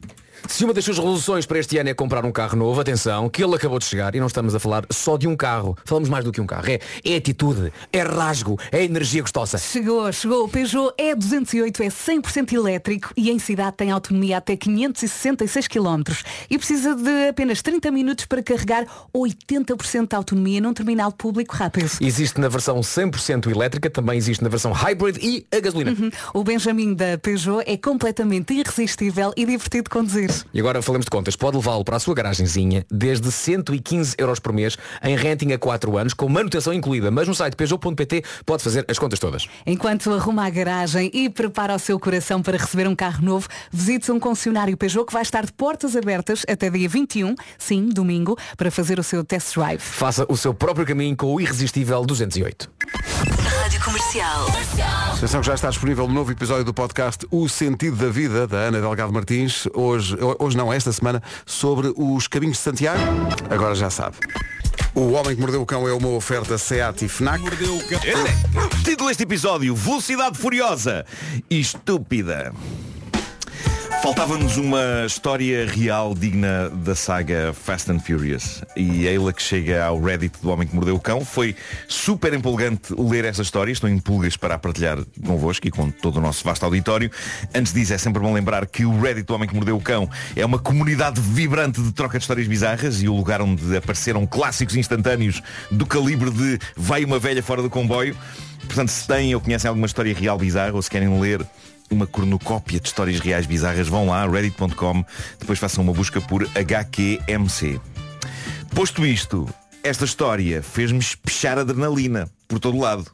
Se uma das suas resoluções para este ano é comprar um carro novo, atenção, que ele acabou de chegar e não estamos a falar só de um carro. Falamos mais do que um carro. É, é atitude, é rasgo, é energia gostosa. Chegou, chegou. O Peugeot E208 é 100% elétrico e em cidade tem autonomia até 566 km e precisa de apenas 30 minutos para carregar 80% de autonomia num terminal público rápido. Existe na versão 100% elétrica, também existe na versão hybrid e a gasolina. Uhum. O Benjamin da Peugeot é completamente irresistível e divertido de conduzir. E agora falamos de contas. Pode levá-lo para a sua garagenzinha desde 115 euros por mês em renting a 4 anos, com manutenção incluída. Mas no site peugeot.pt pode fazer as contas todas. Enquanto arruma a garagem e prepara o seu coração para receber um carro novo, visite um concessionário Peugeot que vai estar de portas abertas até dia 21, sim, domingo, para fazer o seu test drive. Faça o seu próprio caminho com o irresistível 208. Rádio Comercial. Atenção que já está disponível um novo episódio do podcast O Sentido da Vida, da Ana Delgado Martins. Hoje, hoje não, esta semana, sobre os caminhos de Santiago. Agora já sabe. O Homem que Mordeu o Cão é uma oferta SEAT e FNAC. Título deste episódio, Velocidade Furiosa e Estúpida. Faltava-nos uma história real digna da saga Fast and Furious e é ela que chega ao Reddit do Homem que Mordeu o Cão. Foi super empolgante ler essa história, estou em pulgas para a partilhar convosco e com todo o nosso vasto auditório. Antes disso, é sempre bom lembrar que o Reddit do Homem que Mordeu o Cão é uma comunidade vibrante de troca de histórias bizarras e o lugar onde apareceram clássicos instantâneos do calibre de Vai uma velha fora do comboio. Portanto, se têm ou conhecem alguma história real bizarra ou se querem ler uma cornucópia de histórias reais bizarras, vão lá, reddit.com, depois façam uma busca por HQMC. Posto isto, esta história fez-me espechar adrenalina por todo lado.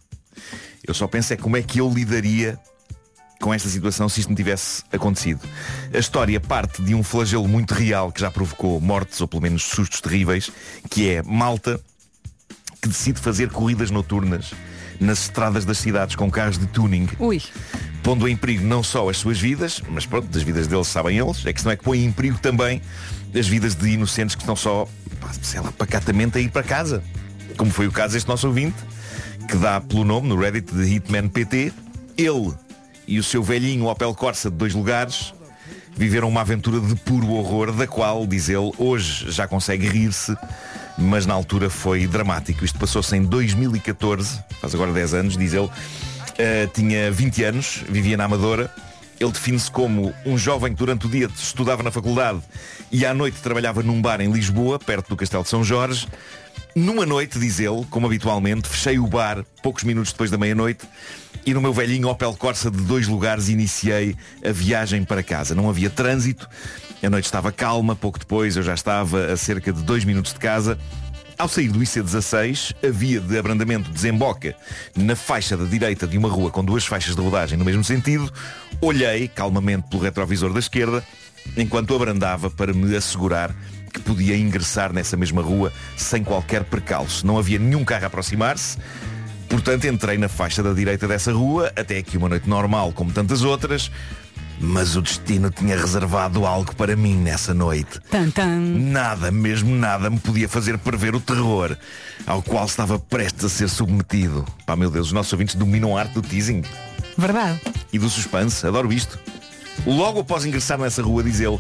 Eu só penso é como é que eu lidaria com esta situação se isto me tivesse acontecido. A história parte de um flagelo muito real que já provocou mortes ou pelo menos sustos terríveis, que é Malta que decide fazer corridas noturnas nas estradas das cidades com carros de tuning. Ui. Pondo em perigo não só as suas vidas, mas pronto, das vidas deles sabem eles, é que não é que põe em perigo também as vidas de inocentes que estão só, sei lá, pacatamente a ir para casa. Como foi o caso deste nosso ouvinte, que dá pelo nome no Reddit de Hitman PT, ele e o seu velhinho Opel Corsa de dois lugares viveram uma aventura de puro horror, da qual, diz ele, hoje já consegue rir-se, mas na altura foi dramático. Isto passou-se em 2014, faz agora 10 anos, diz ele, Uh, tinha 20 anos, vivia na Amadora. Ele define-se como um jovem que durante o dia estudava na faculdade e à noite trabalhava num bar em Lisboa, perto do Castelo de São Jorge. Numa noite, diz ele, como habitualmente, fechei o bar poucos minutos depois da meia-noite e no meu velhinho Opel Corsa de dois lugares iniciei a viagem para casa. Não havia trânsito, a noite estava calma, pouco depois eu já estava a cerca de dois minutos de casa ao sair do IC16, a via de abrandamento desemboca na faixa da direita de uma rua com duas faixas de rodagem no mesmo sentido. Olhei calmamente pelo retrovisor da esquerda enquanto abrandava para me assegurar que podia ingressar nessa mesma rua sem qualquer percalço. Não havia nenhum carro a aproximar-se. Portanto, entrei na faixa da direita dessa rua, até aqui uma noite normal como tantas outras, mas o destino tinha reservado algo para mim nessa noite. Tan, tan. Nada, mesmo nada, me podia fazer prever o terror ao qual estava prestes a ser submetido. Pá, meu Deus, os nossos ouvintes dominam a arte do teasing Verdade. e do suspense. Adoro isto. Logo após ingressar nessa rua, diz ele,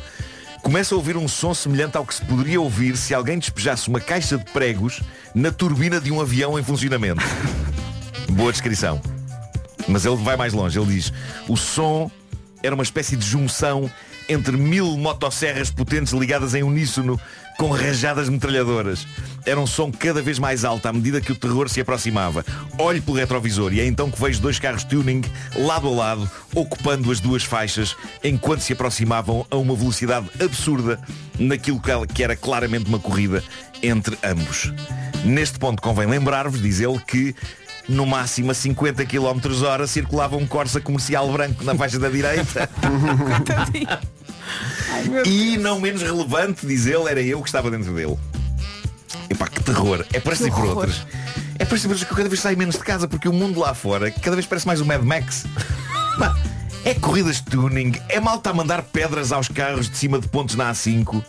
começa a ouvir um som semelhante ao que se poderia ouvir se alguém despejasse uma caixa de pregos na turbina de um avião em funcionamento. Boa descrição. Mas ele vai mais longe. Ele diz, o som era uma espécie de junção entre mil motosserras potentes ligadas em uníssono com rajadas metralhadoras. Era um som cada vez mais alto à medida que o terror se aproximava. Olho pelo retrovisor e é então que vejo dois carros tuning lado a lado, ocupando as duas faixas, enquanto se aproximavam a uma velocidade absurda naquilo que era claramente uma corrida entre ambos. Neste ponto convém lembrar-vos, diz ele, que no máximo a 50 km hora circulava um Corsa comercial branco na faixa da direita. e não menos relevante, diz ele, era eu que estava dentro dele. Epá, que terror. É para si por outras. É para si por outras que eu cada vez saio menos de casa porque o mundo lá fora cada vez parece mais o Mad Max. É corridas de tuning, é malta a mandar pedras aos carros de cima de pontos na A5.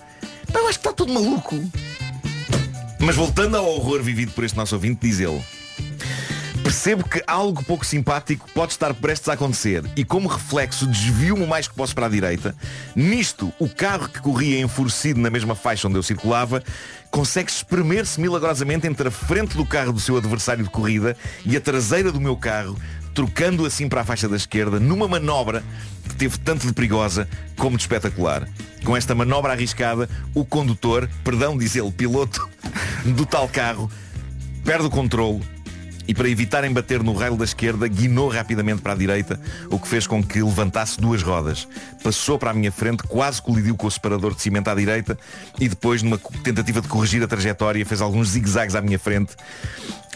Pá, eu acho que está tudo maluco. Mas voltando ao horror vivido por este nosso ouvinte, diz ele. Percebo que algo pouco simpático pode estar prestes a acontecer e como reflexo desvio-me o mais que posso para a direita. Nisto, o carro que corria enfurecido na mesma faixa onde eu circulava consegue espremer-se milagrosamente entre a frente do carro do seu adversário de corrida e a traseira do meu carro, trocando assim para a faixa da esquerda numa manobra que teve tanto de perigosa como de espetacular. Com esta manobra arriscada, o condutor, perdão, diz ele, piloto do tal carro, perde o controle e para evitar embater no raio da esquerda, guinou rapidamente para a direita, o que fez com que levantasse duas rodas. Passou para a minha frente, quase colidiu com o separador de cimento à direita e depois, numa tentativa de corrigir a trajetória, fez alguns zigue-zagues à minha frente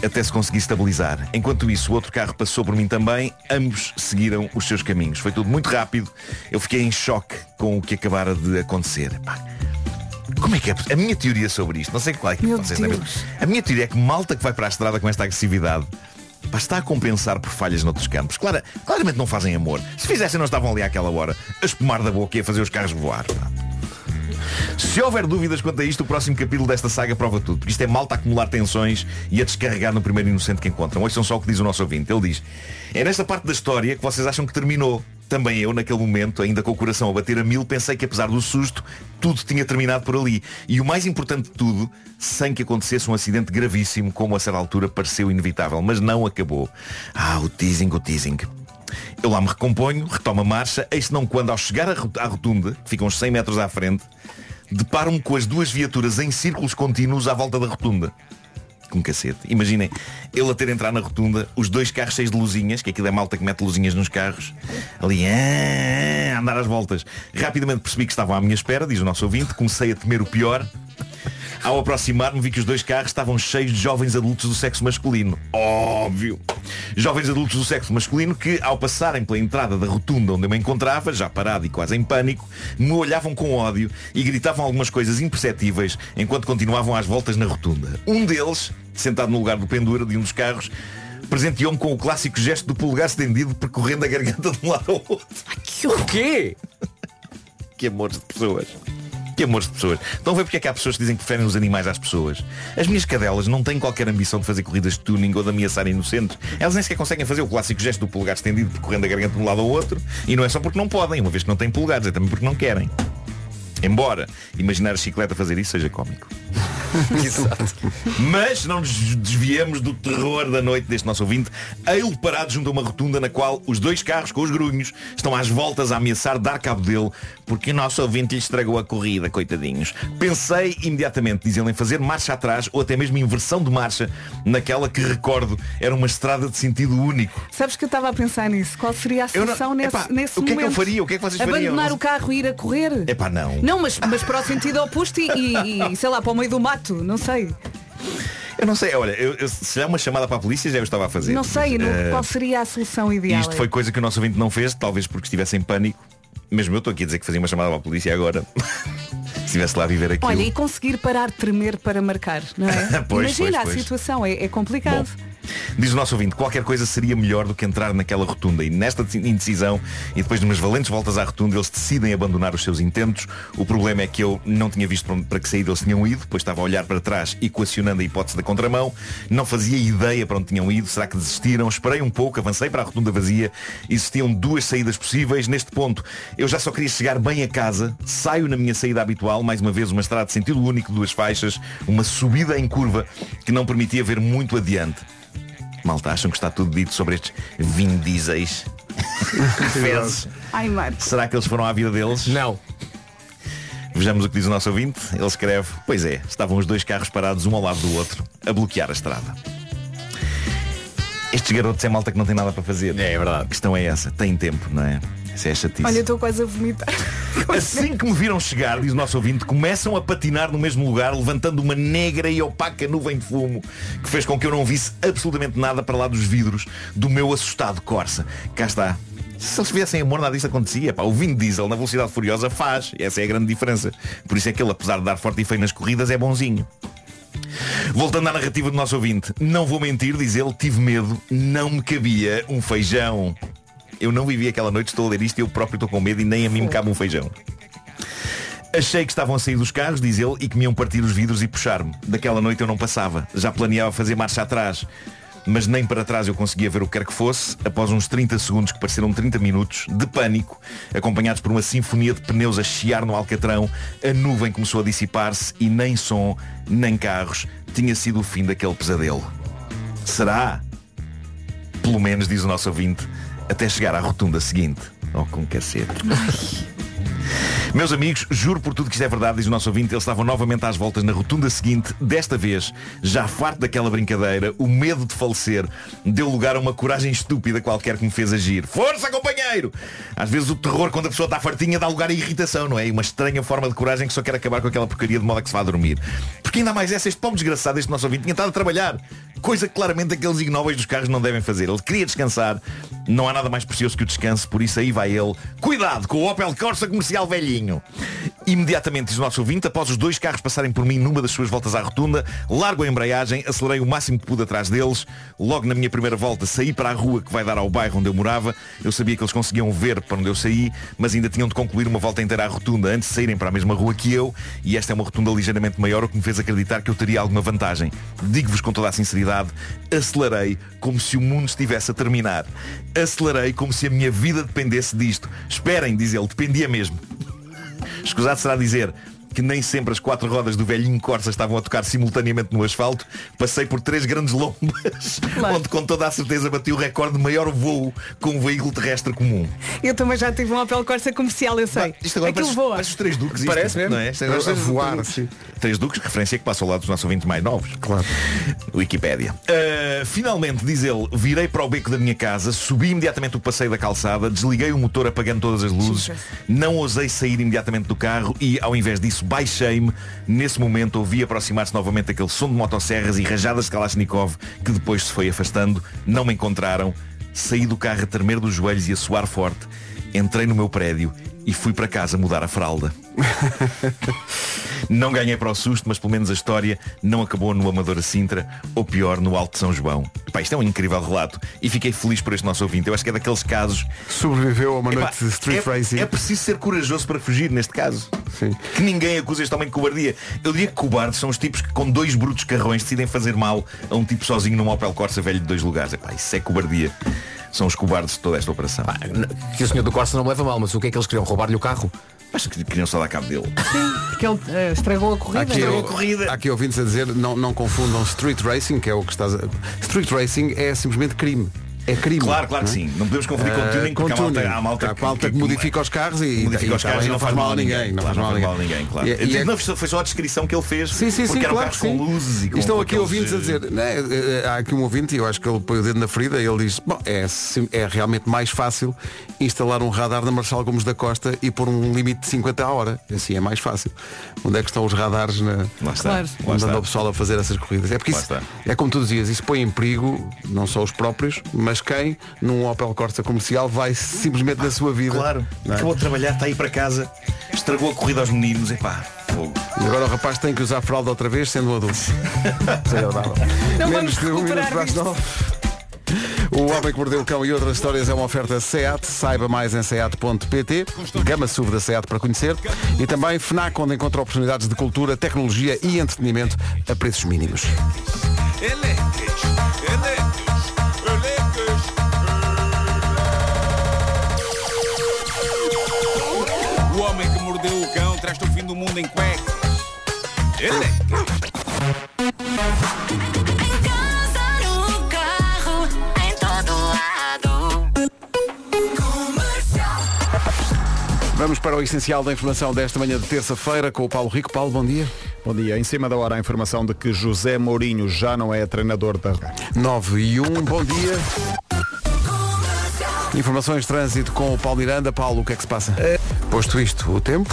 até se conseguir estabilizar. Enquanto isso, o outro carro passou por mim também, ambos seguiram os seus caminhos. Foi tudo muito rápido, eu fiquei em choque com o que acabara de acontecer. Como é que é? A minha teoria sobre isto, não sei qual é que vocês têm. A minha teoria é que malta que vai para a estrada com esta agressividade pá, está a compensar por falhas noutros campos. Clara, claramente não fazem amor. Se fizessem não estavam ali àquela hora a espumar da boca e a fazer os carros voar. pá. Se houver dúvidas quanto a isto, o próximo capítulo desta saga prova tudo. Porque isto é malta a acumular tensões e a descarregar no primeiro inocente que encontram. Ouçam só o que diz o nosso ouvinte. Ele diz, é nesta parte da história que vocês acham que terminou. Também eu, naquele momento, ainda com o coração a bater a mil, pensei que apesar do susto, tudo tinha terminado por ali. E o mais importante de tudo, sem que acontecesse um acidente gravíssimo, como a certa altura pareceu inevitável. Mas não acabou. Ah, o teasing, o teasing. Eu lá me recomponho, retomo a marcha, eis não quando ao chegar à rot- à rotunda, que fica uns 100 metros à frente, deparo-me com as duas viaturas em círculos contínuos à volta da rotunda. Com cacete. Imaginem, ele a ter entrar na rotunda, os dois carros cheios de luzinhas, que aquilo é malta que mete luzinhas nos carros, ali ah, a andar às voltas. Rapidamente percebi que estavam à minha espera, diz o nosso ouvinte, comecei a temer o pior. Ao aproximar-me vi que os dois carros estavam cheios de jovens adultos do sexo masculino. Óbvio. Jovens adultos do sexo masculino que, ao passarem pela entrada da rotunda onde eu me encontrava, já parado e quase em pânico, me olhavam com ódio e gritavam algumas coisas imperceptíveis enquanto continuavam às voltas na rotunda. Um deles, sentado no lugar do pendura de um dos carros, presenteou-me com o clássico gesto do polegar estendido percorrendo a garganta de um lado ao outro. O quê? Que amores de pessoas. Que amores de pessoas. Estão a ver porque é que há pessoas que dizem que preferem os animais às pessoas. As minhas cadelas não têm qualquer ambição de fazer corridas de tuning ou de ameaçar inocentes. Elas nem sequer conseguem fazer o clássico gesto do polegar estendido percorrendo a garganta de um lado ao outro. E não é só porque não podem, uma vez que não têm polegares, é também porque não querem. Embora imaginar a chicleta fazer isso seja cómico. Mas não nos desviemos do terror da noite deste nosso ouvinte, ele parado junto a uma rotunda na qual os dois carros com os grunhos estão às voltas a ameaçar dar cabo dele porque o nosso ouvinte lhe estragou a corrida, coitadinhos. Pensei imediatamente, diz ele, em fazer marcha atrás ou até mesmo inversão de marcha naquela que recordo era uma estrada de sentido único. Sabes que eu estava a pensar nisso. Qual seria a Eu não- solução nesse, Epá, nesse o que é que eu momento? faria? O que é que vocês fariam? Abandonar o carro e ir a correr? Epá, não. Não, mas, mas para o sentido oposto e, e- e, sei lá, para o meio do mato, não sei. Eu não sei, olha, eu, eu, se há uma chamada para a polícia já eu estava a fazer. Não sei, não- Eh, qual seria a solução ideal? isto foi coisa que o nosso ouvinte não fez, talvez porque estivesse em pânico. Mesmo eu estou aqui a dizer que fazia uma chamada para a polícia agora. Se estivesse lá a viver aquilo. Olha, e conseguir parar de tremer para marcar, não é? Pois, Imagina pois, a pois. situação, é, é complicado. Diz o nosso ouvinte, qualquer coisa seria melhor do que entrar naquela rotunda. E nesta indecisão, e depois de umas valentes voltas à rotunda, eles decidem abandonar os seus intentos. O problema é que eu não tinha visto para que saída eles tinham ido, pois estava a olhar para trás, equacionando a hipótese da contramão. Não fazia ideia para onde tinham ido. Será que desistiram? Esperei um pouco, avancei para a rotunda vazia. Existiam duas saídas possíveis. Neste ponto, eu já só queria chegar bem a casa. Saio na minha saída habitual, mais uma vez uma estrada de sentido único, duas faixas, uma subida em curva que não permitia ver muito adiante. Malta, acham que está tudo dito sobre estes Vin Dieseis? Fezes. Ai, Marcos. Será que eles foram à vida deles? Não. Vejamos o que diz o nosso ouvinte. Ele escreve, pois é, estavam os dois carros parados um ao lado do outro, a bloquear a estrada. Estes garotos é malta que não tem nada para fazer. É, verdade. A questão é essa, tem tempo, não é? Essa é a chatice. Olha, eu estou quase a vomitar. Assim que me viram chegar, diz o nosso ouvinte, começam a patinar no mesmo lugar, levantando uma negra e opaca nuvem de fumo, que fez com que eu não visse absolutamente nada para lá dos vidros do meu assustado Corsa. Cá está. Se eles tivessem amor, nada disso acontecia. Pá, o Vin Diesel na velocidade furiosa faz. Essa é a grande diferença. Por isso é que ele, apesar de dar forte e feio nas corridas, é bonzinho. Voltando à narrativa do nosso ouvinte, não vou mentir, diz ele, tive medo, não me cabia um feijão. Eu não vivi aquela noite, estou a ler isto e eu próprio estou com medo e nem a mim me cabe um feijão. Achei que estavam a sair dos carros, diz ele, e que me iam partir os vidros e puxar-me. Daquela noite eu não passava. Já planeava fazer marcha atrás. Mas nem para trás eu conseguia ver o que quer que fosse. Após uns 30 segundos, que pareceram 30 minutos, de pânico, acompanhados por uma sinfonia de pneus a chiar no alcatrão, a nuvem começou a dissipar-se e nem som, nem carros, tinha sido o fim daquele pesadelo. Será? Pelo menos, diz o nosso ouvinte, até chegar à rotunda seguinte. Oh, com cacete. Meus amigos, juro por tudo que isto é verdade, diz o nosso ouvinte, eles estavam novamente às voltas na rotunda seguinte, desta vez, já farto daquela brincadeira, o medo de falecer deu lugar a uma coragem estúpida qualquer que me fez agir. Força, companheiro! Às vezes o terror, quando a pessoa está fartinha, dá lugar à irritação, não é? E uma estranha forma de coragem que só quer acabar com aquela porcaria de modo a que se vá dormir. Porque ainda mais essa, este pobre desgraçado, este nosso ouvinte, tinha estado a trabalhar. Coisa que claramente aqueles ignóbeis dos carros não devem fazer. Ele queria descansar. Não há nada mais precioso que o descanso, por isso aí vai ele. Cuidado com o Opel Corsa comercial velhinho. Imediatamente, diz o nosso ouvinte, após os dois carros passarem por mim numa das suas voltas à rotunda, largo a embreagem, acelerei o máximo que pude atrás deles. Logo na minha primeira volta, saí para a rua que vai dar ao bairro onde eu morava. Eu sabia que eles conseguiam ver para onde eu saí, mas ainda tinham de concluir uma volta inteira à rotunda antes de saírem para a mesma rua que eu. E esta é uma rotunda ligeiramente maior, o que me fez acreditar que eu teria alguma vantagem. Digo-vos com toda a sinceridade, acelerei como se o mundo estivesse a terminar. Acelerei como se a minha vida dependesse disto. Esperem, diz ele, dependia mesmo. Escusado será dizer que nem sempre as quatro rodas do velhinho Corsa estavam a tocar simultaneamente no asfalto. Passei por três grandes lombas, onde com toda a certeza bati o recorde de maior voo com um veículo terrestre comum. Eu também já tive um Opel Corsa comercial, eu sei. Isto agora Aquilo parece, voa. parece os três duques. isto, Parece mesmo. Não é? Isto agora A os voar, sim. Três duques, referência que passa ao lado dos nossos ouvintes mais novos. Claro. Wikipédia. Uh, finalmente, diz ele, virei para o beco da minha casa, subi imediatamente o passeio da calçada, desliguei o motor apagando todas as luzes, não ousei sair imediatamente do carro e, ao invés disso, baixei-me. Nesse momento, ouvi aproximar-se novamente aquele som de motosserras e rajadas de Kalashnikov que depois se foi afastando. Não me encontraram. Saí do carro a tremer dos joelhos e a suar forte. Entrei no meu prédio e fui para casa mudar a fralda. Não ganhei para o susto, mas pelo menos a história não acabou no Amadora Sintra, ou pior, no Alto de São João. Epá, isto é um incrível relato e fiquei feliz por este nosso ouvinte. Eu acho que é daqueles casos. Sobreviveu a uma Epá, noite de street é, racing. É preciso ser corajoso para fugir neste caso. Que ninguém acusa este homem de cobardia. Eu diria que cobardes são os tipos que com dois brutos carrões decidem fazer mal a um tipo sozinho num Opel Corsa velho de dois lugares. Epá, isso é cobardia. São os cobardes de toda esta operação. Que o senhor do Corsa não me leva mal, mas o que é que eles queriam? Roubar-lhe o carro? Acho que queriam só dar cabo dele. Porque ele eh, estragou a corrida. Aqui, eu- há aqui ouvintes a dizer, não, não confundam street racing, que é o que estás a... Street racing é simplesmente crime. É crime. Claro, claro que não é? sim. Não podemos confundir com Ah, tuning, porque há malta- tuning. há malta Há que- malta que, que- modifica os carros e, Modifica e os carros e não faz mal a ninguém. Não faz mal a ninguém. claro. E- e é- Não, foi só a descrição que ele fez. Sim, sim, sim, porque eram claro que sim. com luzes e com Estão com aqui ouvintes a dizer, né, eh, há aqui um ouvinte, e eu acho que ele põe o dedo na ferida, e ele diz, bom, é, sim- é realmente mais fácil instalar um radar na Marçal Gomes da Costa e pôr um limite de 50 a hora. Assim é mais fácil. Onde é que estão os radares na. Lá está, Claro. anda o pessoal a fazer essas corridas. É porque isso, é como tu dizias, isso põe em perigo não só os próprios, mas quem num Opel Corsa comercial vai simplesmente na sua vida. Claro. é? Acabou de trabalhar, está aí para casa, estragou a corrida aos meninos. Epá, fogo. E agora o rapaz tem que usar fralda outra vez, sendo um adulto. Desagradável. Não Menos vamos de um minuto para as nove. O Homem que Mordeu o Cão e outras histórias é uma oferta SEAT. Saiba mais em seat.pt. Gama SUV da SEAT para conhecer. E também FNAC, onde encontra oportunidades de cultura, tecnologia e entretenimento a preços mínimos. O fim do mundo em cuecas. Ele No carro, em todo lado. Vamos para o essencial da informação desta manhã de terça-feira com o Paulo Rico. Paulo, bom dia. Bom dia. Em cima da hora a informação de que José Mourinho já não é treinador da 9 e 1, bom dia. Informações de trânsito com o Paulo Miranda. Paulo, o que é que se passa? Posto isto, o tempo.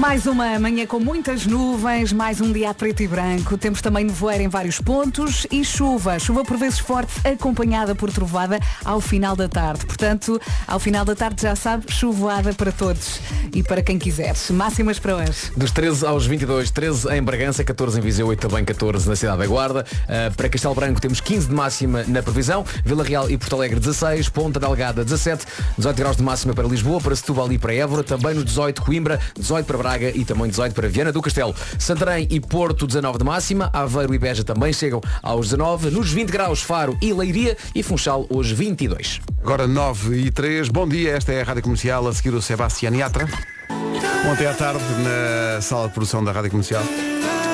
Mais uma manhã com muitas nuvens, mais um dia preto e branco. Temos também nevoeiro em vários pontos e chuva. Chuva por vezes forte, acompanhada por trovada ao final da tarde. Portanto, ao final da tarde já sabe, chuvoada para todos e para quem quiser. Máximas para hoje. Dos 13 aos 22, 13 em Bragança, 14 em Viseu e também 14 na cidade da Guarda. Uh, para Castelo Branco temos 15 de máxima na previsão, Vila Real e Porto Alegre 16, Ponta Delgada 17, 18 graus de máxima para Lisboa, para Setúbal e para Évora, também no 18 Coimbra, 18 para Braga e também 18 para Viana do Castelo. Santarém e Porto 19 de máxima, Aveiro e Beja também chegam aos 19, nos 20 graus Faro e Leiria e Funchal hoje 22. Agora 9 e 3, bom dia, esta é a Rádio Comercial, a seguir o Sebastián Yatra. Ontem à tarde, na sala de produção da Rádio Comercial,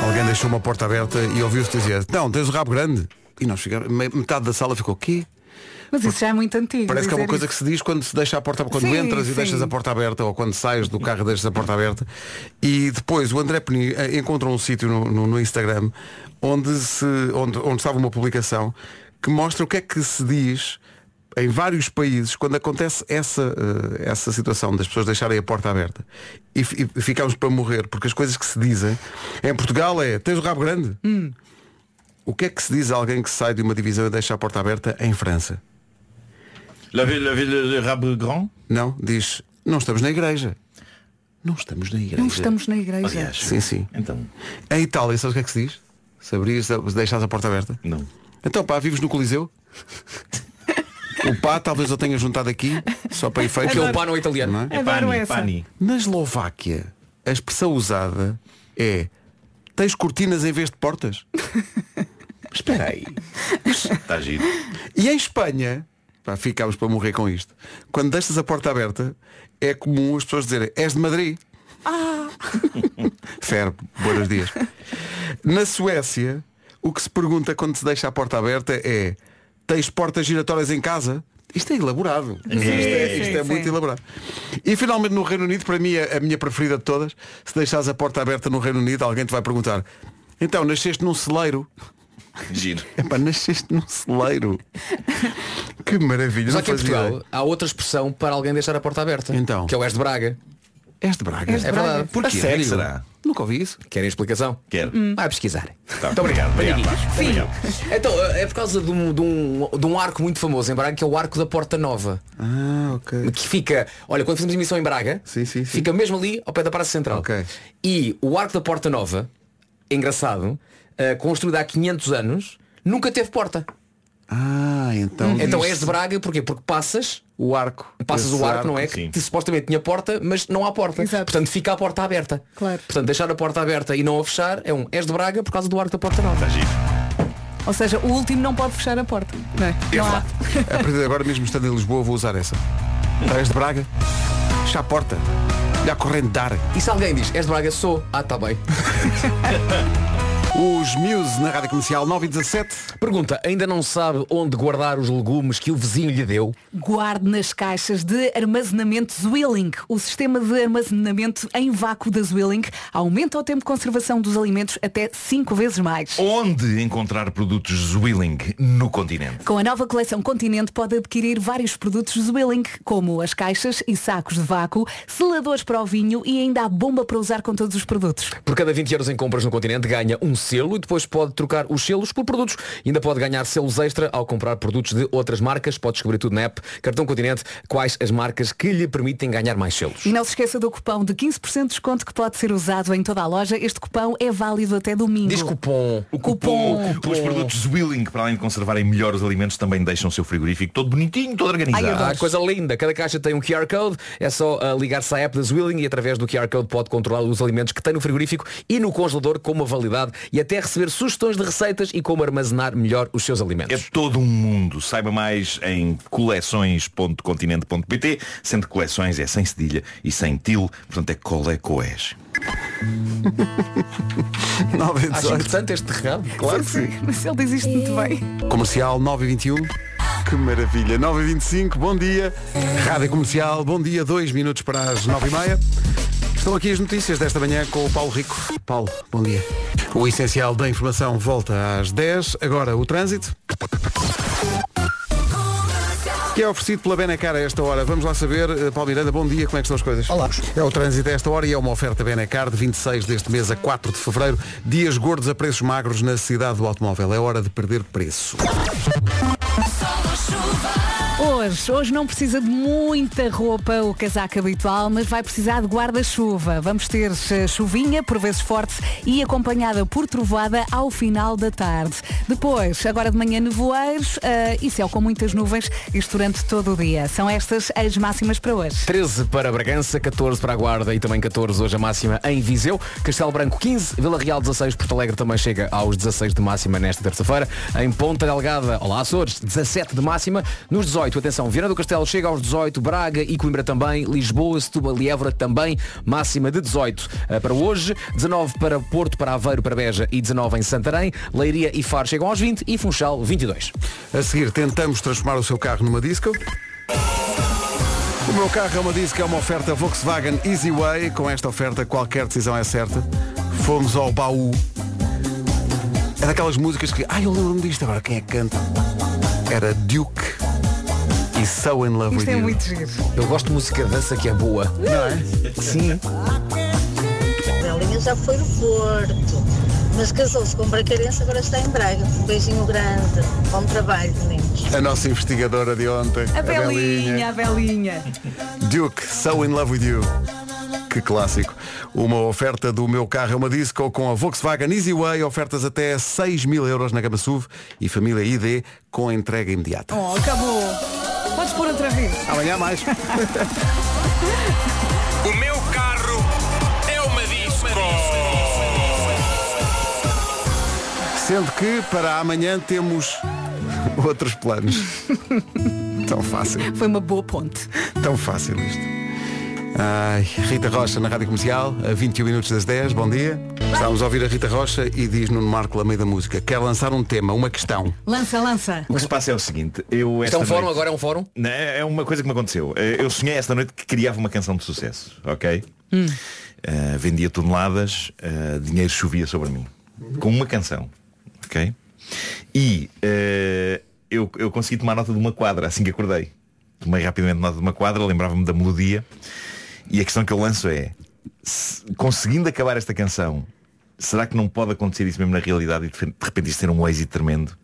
alguém deixou uma porta aberta e ouviu-se dizer, não, tens o rabo grande. E nós me- metade da sala ficou, o quê? Mas isso já é muito antigo. Parece que é uma coisa isso. que se diz quando se deixa a porta, quando Sim, entras e sim. deixas a porta aberta ou quando sais do carro e deixas a porta aberta. E depois o André Peni eh, encontrou um sítio no, no- no Instagram onde, se, onde, onde estava uma publicação que mostra o que é que se diz em vários países quando acontece essa, eh, essa situação das pessoas deixarem a porta aberta e, e ficamos para morrer, porque as coisas que se dizem em Portugal é tens o rabo grande. O que é que se diz a alguém que sai de uma divisão e deixa a porta aberta em França? La ville, la ville, le rabo grand? Não, diz Não estamos na igreja. Não estamos na igreja. Não estamos na igreja. Sim, sim. Então. Em Itália, sabes o que é que se diz? Se abrir, se deixares a porta aberta? Não. Então pá, vives no Coliseu? o pá talvez eu tenha juntado aqui, só para efeito. Que é o pá no italiano. Não é? Adoro pani, pani. Na Eslováquia, a expressão usada é tens cortinas em vez de portas? Espera aí. Está giro. E em Espanha, pá, ficámos para morrer com isto. Quando deixas a porta aberta, é comum as pessoas dizerem, és de Madrid. Ah. Fer, buenos dias. Na Suécia, o que se pergunta quando se deixa a porta aberta é tens portas giratórias em casa? Isto é elaborado. Sim, isto é, isto é sim, muito sim. elaborado. E finalmente no Reino Unido, para mim, é a minha preferida de todas, se deixares a porta aberta no Reino Unido, alguém te vai perguntar, então, nasceste num celeiro? Giro. Epá, nasceste num celeiro. Que maravilha. Não aqui em Portugal ideia. há outra expressão para alguém deixar a porta aberta. Então. Que é o És de Braga. És de Braga? É verdade. Porquê? A sério? Porquê que será? Nunca ouvi isso. Querem explicação? Quero. Vai pesquisar. Tá. Muito obrigado. obrigado. Sim. Obrigado. Então, é por causa de um, de, um, de um arco muito famoso em Braga, que é o Arco da Porta Nova. Ah, ok. Que fica, olha, quando fazemos emissão em Braga, fica mesmo ali ao pé da Praça Central. E o Arco da Porta Nova, engraçado, eh, construído há 500 anos, nunca teve porta. Ah, então. Então diz- és de Braga, porquê? Porque passas o arco. Passas o arco, não é? sim. Que supostamente tinha porta, mas não há porta. Portanto, fica a porta aberta. Claro. Portanto, deixar a porta aberta e não a fechar é um és de Braga por causa do arco da porta nova. Ou seja, o último não pode fechar a porta. Não, é? não há. A partir de agora, mesmo estando em Lisboa, vou usar essa. Então, És de Braga? Fecha a porta. Olha a corrente de ar. E se alguém diz, és de Braga, sou. Ah, tá bem. Os Muse na Rádio Comercial 9 e 17. Pergunta, ainda não sabe onde guardar os legumes que o vizinho lhe deu? Guarde nas caixas de armazenamento Zwilling. O sistema de armazenamento em vácuo da Zwilling aumenta o tempo de conservação dos alimentos até 5 vezes mais. Onde encontrar produtos Zwilling no continente? Com a nova coleção Continente pode adquirir vários produtos Zwilling, como as caixas e sacos de vácuo, seladores para o vinho e ainda a bomba para usar com todos os produtos. Por cada 20 euros em compras no continente ganha um selo e depois pode trocar os selos por produtos. Ainda pode ganhar selos extra ao comprar produtos de outras marcas. Pode descobrir tudo na app Cartão Continente quais as marcas que lhe permitem ganhar mais selos. E não se esqueça do cupão de 15% de desconto que pode ser usado em toda a loja. Este cupão é válido até domingo. Diz cupom. O cupom, os produtos Zwilling, para além de conservarem melhor os alimentos, também deixam o seu frigorífico todo bonitinho, todo organizado. Ah, coisa linda. Cada caixa tem um QR Code. É só ah, ligar-se à app da Zwilling e através do QR Code pode controlar os alimentos que tem no frigorífico e no congelador com uma validade e até receber sugestões de receitas e como armazenar melhor os seus alimentos. É todo um mundo. Saiba mais em coleções.continente.pt, sendo coleções é sem cedilha e sem til, portanto é colecoes. 9 e Acho 18. interessante este recado. Claro que sim. Mas ele diz isto muito bem. Comercial 9 e 21. Que maravilha. 9 e 25, bom dia. Rádio Comercial, bom dia. Dois minutos para as 9 e meia. Estão aqui as notícias desta manhã com o Paulo Rico. Paulo, bom dia. O essencial da informação volta às 10. Agora o trânsito. Que é oferecido pela Benacar a esta hora. Vamos lá saber, eh, Paulo Miranda, bom dia, como é que estão as coisas? Olá. É o trânsito a esta hora e é uma oferta Benacar de 26 deste mês a 4 de fevereiro. Dias gordos a preços magros na cidade do automóvel. É hora de perder preço. Hoje, hoje não precisa de muita roupa, o casaco habitual, mas vai precisar de guarda-chuva. Vamos ter eh, chuvinha, por vezes forte, e acompanhada por trovada ao final da tarde. Depois, agora de manhã, nevoeiros eh, e céu com muitas nuvens, isto durante todo o dia. São estas as máximas para hoje. 13 para Bragança, 14 para a Guarda e também 14 hoje a máxima em Viseu. Castelo Branco 15, Vila Real 16, Porto Alegre também chega aos 16 de máxima nesta terça-feira. Em Ponta Delgada, olá Açores, 17 de máxima. Nos 18, atenção, Viana do Castelo chega aos 18, Braga e Coimbra também, Lisboa, Setúbal e Évora também, máxima de 18 eh, para hoje, 19 para Porto, para Aveiro, para Beja e 19 em Santarém, Leiria e Faro chegam aos 20 e Funchal 22. A seguir, tentamos transformar o seu carro numa disco. O meu carro é uma disco, é uma oferta Volkswagen Easy Way. Com esta oferta, qualquer decisão é certa. Fomos ao baú. É daquelas músicas que. Ai, eu lembro-me disto agora. Quem é que canta? Era Duke e So In Love Isto With é You. muito giro. Eu gosto de música de dança que é boa. Não é? Sim. Belinha já foi do Porto. mas casou-se com Bracarense, agora está em Braga. Um beijinho grande. Bom trabalho, meninos. A nossa investigadora de ontem. A Belinha, a Belinha. Duke, So In Love With You. Que clássico. Uma oferta do meu carro é uma disco com a Volkswagen Easyway, ofertas até 6 mil euros na gama SUV e família ID com entrega imediata. Oh, acabou. Outra vez. Amanhã mais. O meu carro é uma disco. Sendo que para amanhã temos outros planos. Tão fácil. Foi uma boa ponte. Tão fácil isto. Ai, Rita Rocha na Rádio Comercial, a 21 minutos das 10, bom dia. Estamos a ouvir a Rita Rocha e diz Nuno Marco a meio da música. Quer lançar um tema, uma questão. Lança, lança. O que se passa é o seguinte, eu Isto é um esta fórum noite- agora, é um fórum? Não, É uma coisa que me aconteceu. Eh, Eu sonhei esta noite que criava uma canção de sucesso, ok? Hum. Eh, vendia toneladas, eh, dinheiro chovia sobre mim. Com uma canção, ok? E eh, eu, eu consegui tomar nota de uma quadra assim que acordei. Tomei rapidamente nota de uma quadra, lembrava-me da melodia. E a questão que eu lanço é, se- conseguindo acabar esta canção, será que não pode acontecer isso mesmo na realidade e de repente isto ter um êxito tremendo?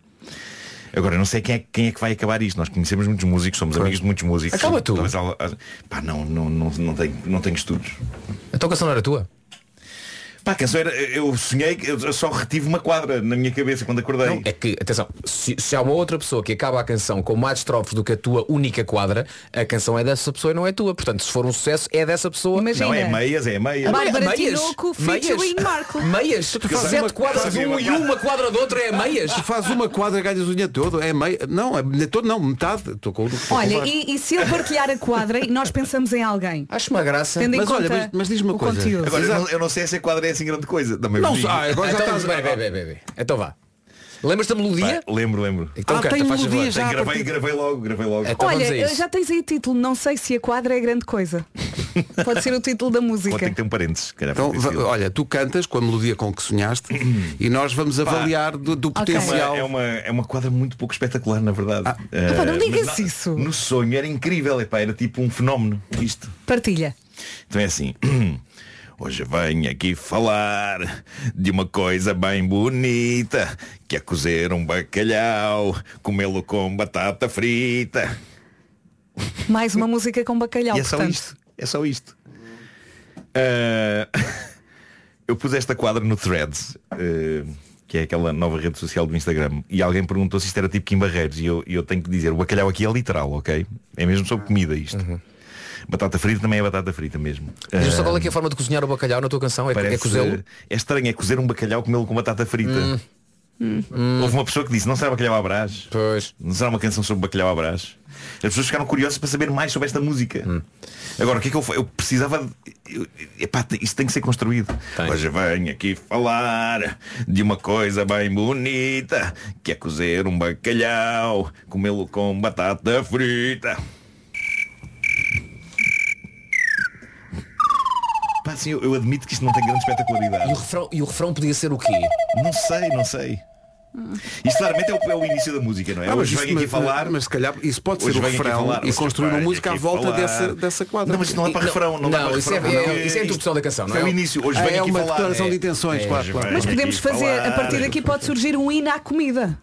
Agora, eu não sei quem é, quem é que vai acabar isto. Nós conhecemos muitos músicos, somos amigos de muitos músicos. Acaba tu. Talvez al- al- Pá, não, não, não, não, tenho, não tenho estudos. A canção não era tua? Pá, a canção era. Eu sonhei que eu só retive uma quadra na minha cabeça quando acordei. Não, é que, atenção, se, se há uma outra pessoa que acaba a canção com mais estrofes do que a tua única quadra, a canção é dessa pessoa e não é tua. Portanto, se for um sucesso, é dessa pessoa. Imagina. Não, é meias, é meias. Bárbara Meias. Tinoco Meias. featuring Marco. Meias. Tu fazes Sete uma- quadras de um uma e uma quadra do outro é meias. Tu fazes uma quadra, ganhas o dinheiro todo, é meio. Não, é todo não, metade. Estou com, estou Olha, e, e se eu partilhar a quadra e nós pensamos em alguém? Acho uma graça. Mas olha, mas- mas diz-me uma coisa. conteúdo. Agora, eu não, eu não sei se a quadra é assim grande coisa. Também Não digo. sei, agora já então, estás- bem, bem, bem, bem. Então vá. Lembras-te da melodia? Pá, lembro, lembro. Então Ah, canta, tem melodia já. gravei, gravei logo, gravei logo. Então Olha, já tens aí o título, não sei se a quadra é grande coisa. Pode ser o título da Pode música. ter que ter um parênteses. Então, olha, tu cantas com a melodia com que sonhaste e nós vamos avaliar do, do potencial. É uma, é uma quadra muito pouco espetacular, na verdade. Ah. Epá, não digas na- isso. No sonho era incrível, epá, era tipo um fenómeno isto. Partilha. Então é assim. Hoje venho aqui falar de uma coisa bem bonita Que é cozer um bacalhau Comê-lo com batata frita Mais uma música com bacalhau, E é só portanto. isto É só isto Ah, Eu pus esta quadra no Threads eh, Que é aquela nova rede social do Instagram E alguém perguntou se isto era tipo Kim Barreiros E eu, e eu tenho que dizer, o bacalhau aqui é literal, ok? É mesmo sobre comida isto Batata frita também é batata frita mesmo Diz-me só qual é, que é a forma de cozinhar o bacalhau na tua canção? É, é Parece- cozê-lo? É estranho, é cozer um bacalhau comê-lo com batata frita. Houve uma pessoa que disse, não será bacalhau à brás? Pois. Não será uma canção sobre bacalhau à brás? As pessoas ficaram curiosas para saber mais sobre esta música. Agora, o que é que eu Eu precisava de... eu- Epá, isto tem que ser construído. Hoje venho aqui falar de uma coisa bem bonita, que é cozer um bacalhau, comê-lo com batata frita. Pá, sim, eu, eu admito que isto não tem grande espetacularidade. E o, refrão, e o refrão podia ser o quê? Não sei, não sei. Isto claramente é o, é o início da música, não é? Ah, mas Hoje venho aqui mas- falar. Mas se calhar isso pode ser o refrão falar, e construir uma música à volta falar. dessa, dessa quadra. Não, mas isto não é para refrão, não, dá para isso, é, refrão, é- isso é a introdução da canção, não Isto é? é o início. Hoje Ah, venho é aqui uma falar. declaração de É. intenções, É, claro, claro. Mas podemos fazer, a partir daqui pode surgir um hino à comida.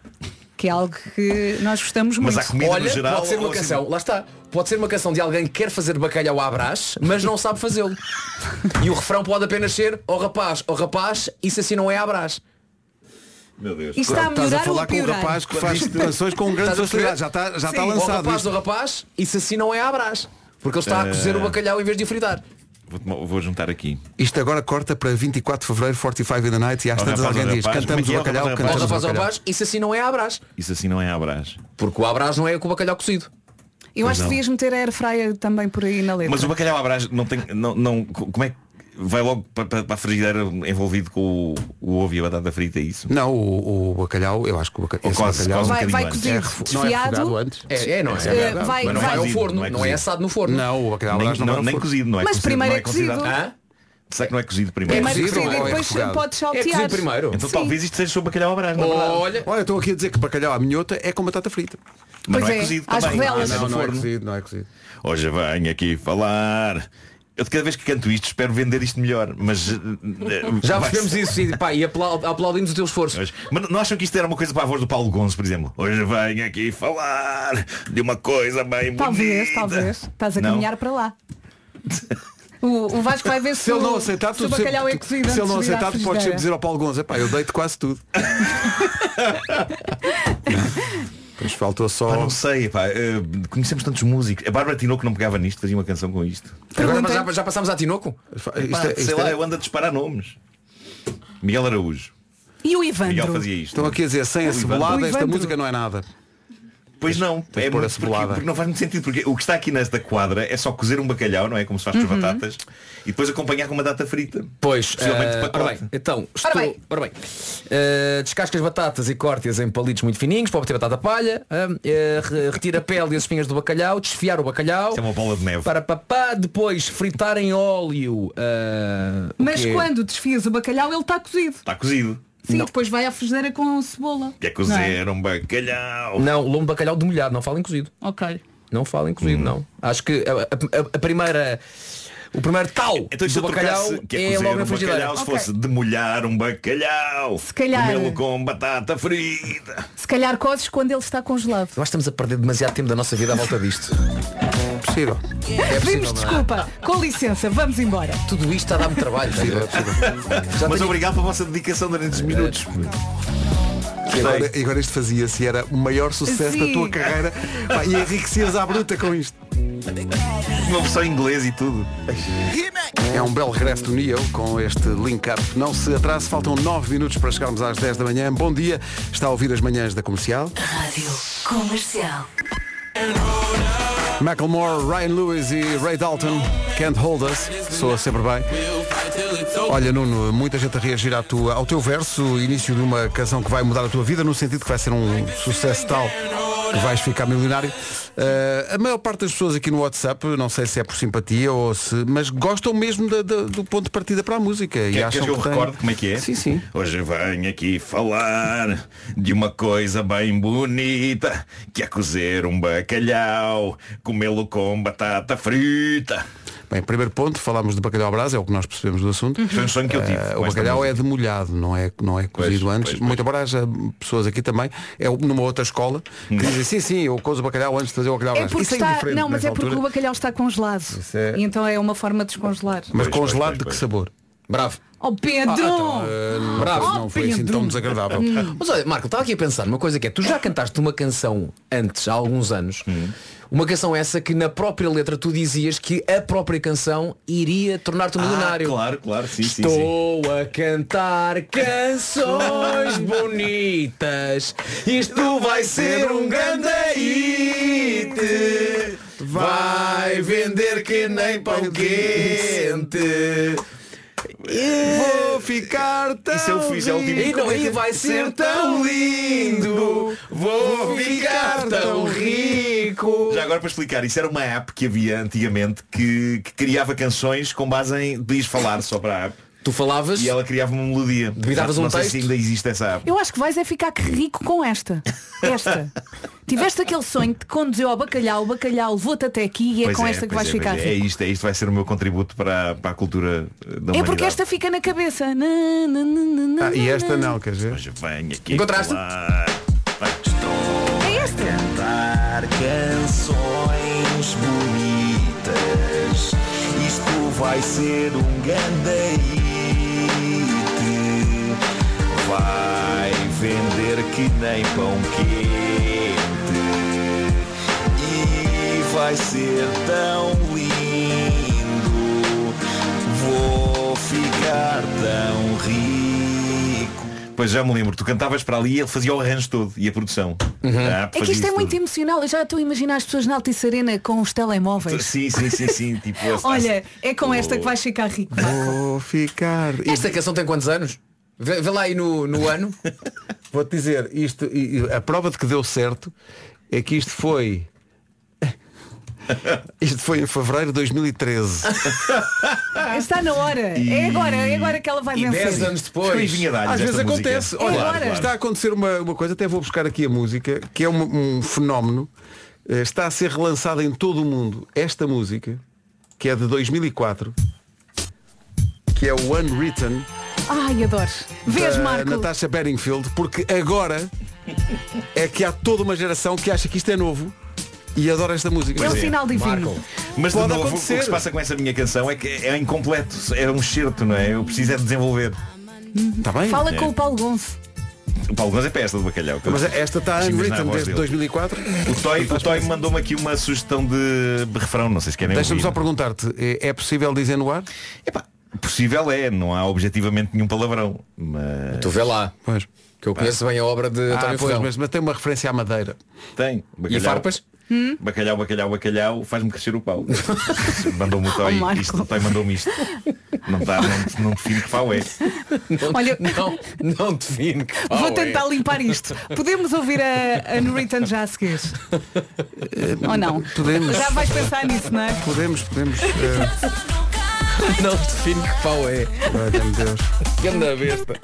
Que é algo que nós gostamos muito. Mas há comida Olha, no geral. pode ser uma assim- canção, lá está, pode ser uma canção de alguém que quer fazer bacalhau à brás, mas não sabe fazê-lo. E o refrão pode apenas ser, ó rapaz, ó rapaz, isso assim não é à brás. Meu Deus. Isto está a Estás a falar com um rapaz que faz canções com grande Estás a perceber? facilidade. Já está, já está Sim, Ó lançado. rapaz, isto. ó rapaz, isso assim não é à brás. Porque ele está a cozer o bacalhau em vez de o fritar. Vou, vou juntar aqui. Isto agora corta para 24 de Fevereiro, 45 in the night e às Ó, tantas rapaz, alguém diz, rapaz, cantamos o é é, bacalhau, rapaz, Ó cantamos o rapaz, ó bacalhau. rapaz, isso assim não é à brás. Isso assim não é abrás. Porque o à brás não é com o bacalhau cozido. Eu acho que não. devias meter a air fryer também por aí na letra. Mas o bacalhau à brás não tem. Não, não, como é que. Vai logo para, a frigideira envolvido com o, o ovo e a batata frita, é isso? Não, o, o bacalhau, eu acho que o bacalhau, quase- bacalhau quase um vai, vai cozido, não é desfiado. refogado antes. É, é não é? Vai- mas não vai- vai ao forno, não é não é assado no forno. Não, o bacalhau Nem, não, não, vai nem forno. cozido, não é Mas cozido, primeiro não é cozido. Será que não é cozido primeiro? Primeiro cozido cozido e ou é depois refogado? podes É saltear. cozido primeiro. Então Sim. talvez isto seja sobre bacalhau à na verdade. Olha, Olha, estou aqui a dizer que bacalhau à minhota é com batata frita. Mas Pois não é, é, cozido às também. rodelas. Esse é não, no não é cozido, não é cozido. Hoje venho aqui falar Eu de cada vez que canto isto espero vender isto melhor, mas eh, eh, Já percebemos isso e, pá, e aplau- aplaudimos o teu esforço. Mas, mas não acham que isto era uma coisa para a voz do Paulo Gonçalves, por exemplo? Hoje venho aqui falar de uma coisa bem Talvez, bonita. talvez. Estás a Não? caminhar para lá. O, o Vasco vai ver se, Se ele não aceitar, se o bacalhau é cozido se ele não à aceitar, tu podes sempre dizer ao Paulo Gonza, pá, eu deito quase tudo. Pois faltou só. Pá, não sei, pá, eh, conhecemos tantos músicos. A Bárbara Tinoco não pegava nisto, fazia uma canção com isto. Agora já, já passámos a Tinoco? Pá, Isto é- sei isto lá, é- eu ando a disparar nomes. Miguel Araújo. E o Miguel Ivandro? fazia isto. Estão aqui a dizer, sem a cebolada, esta música não é nada. Pois não, é muito porque, porque não faz muito sentido, porque o que está aqui nesta quadra é só cozer um bacalhau, não é? Como se faz com as Uhum. batatas, e depois acompanhar com uma data frita. Pois, Possivelmente eh, pacote. ora bem, então, estou, Ora bem. ora bem. Eh, descasca as batatas e corte-as em palitos muito fininhos para obter batata palha, eh, re- retira a pele e as espinhas do bacalhau, desfiar o bacalhau, Isso é uma bola de neve. para papá, depois fritar em óleo. o Mas quando desfias o bacalhau, ele está cozido. Está cozido. Sim, Não. depois vai à frigideira com cebola. Que é Não cozer um bacalhau. Não, lombo de bacalhau demolhado, não falem cozido. Ok. Não falem cozido, não. Acho que a, a- a primeira. O primeiro tal Então do eu bacalhau trocasse que é, é cozer logo um na frigideira. bacalhau, se Ok. fosse demolhar um bacalhau, Se calhar- comê-lo com batata frita. Se calhar cozes quando ele está congelado. Que estamos a perder demasiado tempo da nossa vida à volta disto. Possível. É Pedimos possível, não é? desculpa. Com licença, vamos embora. Tudo isto está a dar-me trabalho. Possível, é possível. Já Mas tenho- obrigado pela vossa dedicação durante estes minutos. E agora, e agora isto fazia-se, era o maior sucesso da Sim. tua carreira pá, e enriquecias à bruta com isto. Uma versão em inglês e tudo. É um belo regresso do Neo com este link-up. Não se atrase, faltam 9 minutos para chegarmos às 10 da manhã. Bom dia, está a ouvir as manhãs da comercial. Rádio Comercial. Macklemore, Ryan Lewis e Ray Dalton, Can't Hold Us, soa sempre bem. Olha Nuno, muita gente a reagir à tua, ao teu verso, início de uma canção que vai mudar a tua vida, no sentido que vai ser um sucesso tal que vais ficar milionário. Eh, a maior parte das pessoas aqui no WhatsApp, não sei se é por simpatia ou se. mas gostam mesmo da- da- do ponto de partida para a música. e Quer, acham queres que eu tem- recorde como é que é? Sim, sim. Hoje venho aqui falar de uma coisa bem bonita Que é cozer um bacalhau Comê-lo com batata frita Bem, primeiro ponto, falámos de bacalhau à brasa, é o que nós percebemos do assunto. Foi um sonho que eu tive com o bacalhau é demolhado, não é, não é cozido Pois, antes. pois, pois. Muito embora haja pessoas aqui também, é numa outra escola, que dizem sim, sim, eu cozo o bacalhau antes de fazer o bacalhau à É brasa. porque Isso é está. indiferente Não, mas é porque altura. o bacalhau está congelado. é- E então é uma forma de descongelar. Mas Pois, congelado pois, de que pois. sabor? Bravo. Oh Pedro! Eh, não, Bravo. foi- não foi assim Pedro. tão desagradável. Mas olha, Marco, estava aqui a pensar numa coisa que é, tu já cantaste uma canção antes, há alguns anos, uma canção essa que na própria letra tu dizias que a própria canção iria tornar-te um Ah, milionário. claro, claro, sim, sim, sim. Estou a cantar canções bonitas. Isto vai ser um grande hit. Vai vender que nem pão quente. Vou ficar tão Isso eu fiz, é E não, e vai ser tão lindo. Vou ficar tão rico. Já agora para explicar, isso era uma app que havia antigamente que, que criava canções com base em podias falar só para a app. Tu falavas E ela criava uma melodia. Debitavas não um sei texto? se ainda existe essa app. Eu acho que vais é ficar rico com esta. Esta. Tiveste aquele sonho que te conduziu ao bacalhau, o bacalhau levou-te até aqui e é Pois com esta que vais é, ficar é. rico. É isto, é isto vai ser o meu contributo para, para a cultura da É porque esta fica na cabeça. Na, na, na, na, Ah, e esta não, quer dizer? Hoje venho aqui Encontraste? falar. Vai. Estou É esta. cantar canções bonitas. Isto vai ser um grande hit. Vai vender que nem pão quente. E vai ser tão lindo. Vou ficar tão rico. Pois já me lembro, tu cantavas para ali e ele fazia o arranjo todo e a produção. Ah, É que isto é muito tudo. emocional. Eu já estou a imaginar as pessoas na Altice Arena com os telemóveis. Sim, sim, sim, sim. Tipo, Olha, é com esta que vais ficar rico. Vou ficar. E Esta canção tem quantos anos? Vê, vê lá aí no, no ano. Vou-te dizer, isto, e- e a prova de que deu certo é que isto foi. Isto foi em fevereiro de 2013. Está na hora. É agora, é agora que ela vai E vencer. 10 anos depois. Às vezes acontece. É Olha, agora. está a acontecer uma, uma coisa, até vou buscar aqui a música, que é um, um fenómeno. Eh, Está a ser relançada em todo o mundo esta música. que é de 2004, que é o Unwritten Ai, adoro. Vês, Marco? Natasha Bedingfield, porque agora é que há toda uma geração que acha que isto é novo e adora esta música. É um sinal divino. Mas de novo, acontecer. o que se passa com essa minha canção é que é incompleto, é um certo, não é? Eu preciso é de desenvolver. Está bem? Fala É. com o Paulo Gonço. O Paulo Gonçalves é pesta do bacalhau. Mas esta está a voz desde dele. 2004. O Toy, o Toy mandou-me aqui uma sugestão de refrão, não sei se querem Deixa-me só perguntar-te, é é possível dizer no ar? Possível é, não há objetivamente nenhum palavrão. Mas... Tu vê lá. Pois. Que eu conheço bem a obra de Ah, António pois, mas, mas tem uma referência à madeira. Tem. E farpas? Bacalhau, bacalhau, bacalhau, faz-me crescer o pau. Mandou-me o Toy, Oh, isto, o Toy mandou-me isto. Não, dá, não, não define que pau é. Olha, Não, não define que vou pau é. tentar limpar isto. Podemos ouvir a, a Unwritten já a seguir? Ou não? Podemos. Já vais pensar nisso, não é? Podemos, podemos. eh, Não define que pau é. Ai, meu Deus. Ganda besta.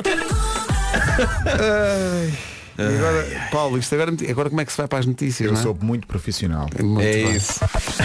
Ai. E agora, Paulo, isto agora, agora como é que se vai para as notícias? Eu não é? sou muito profissional. Muito É bem. isso.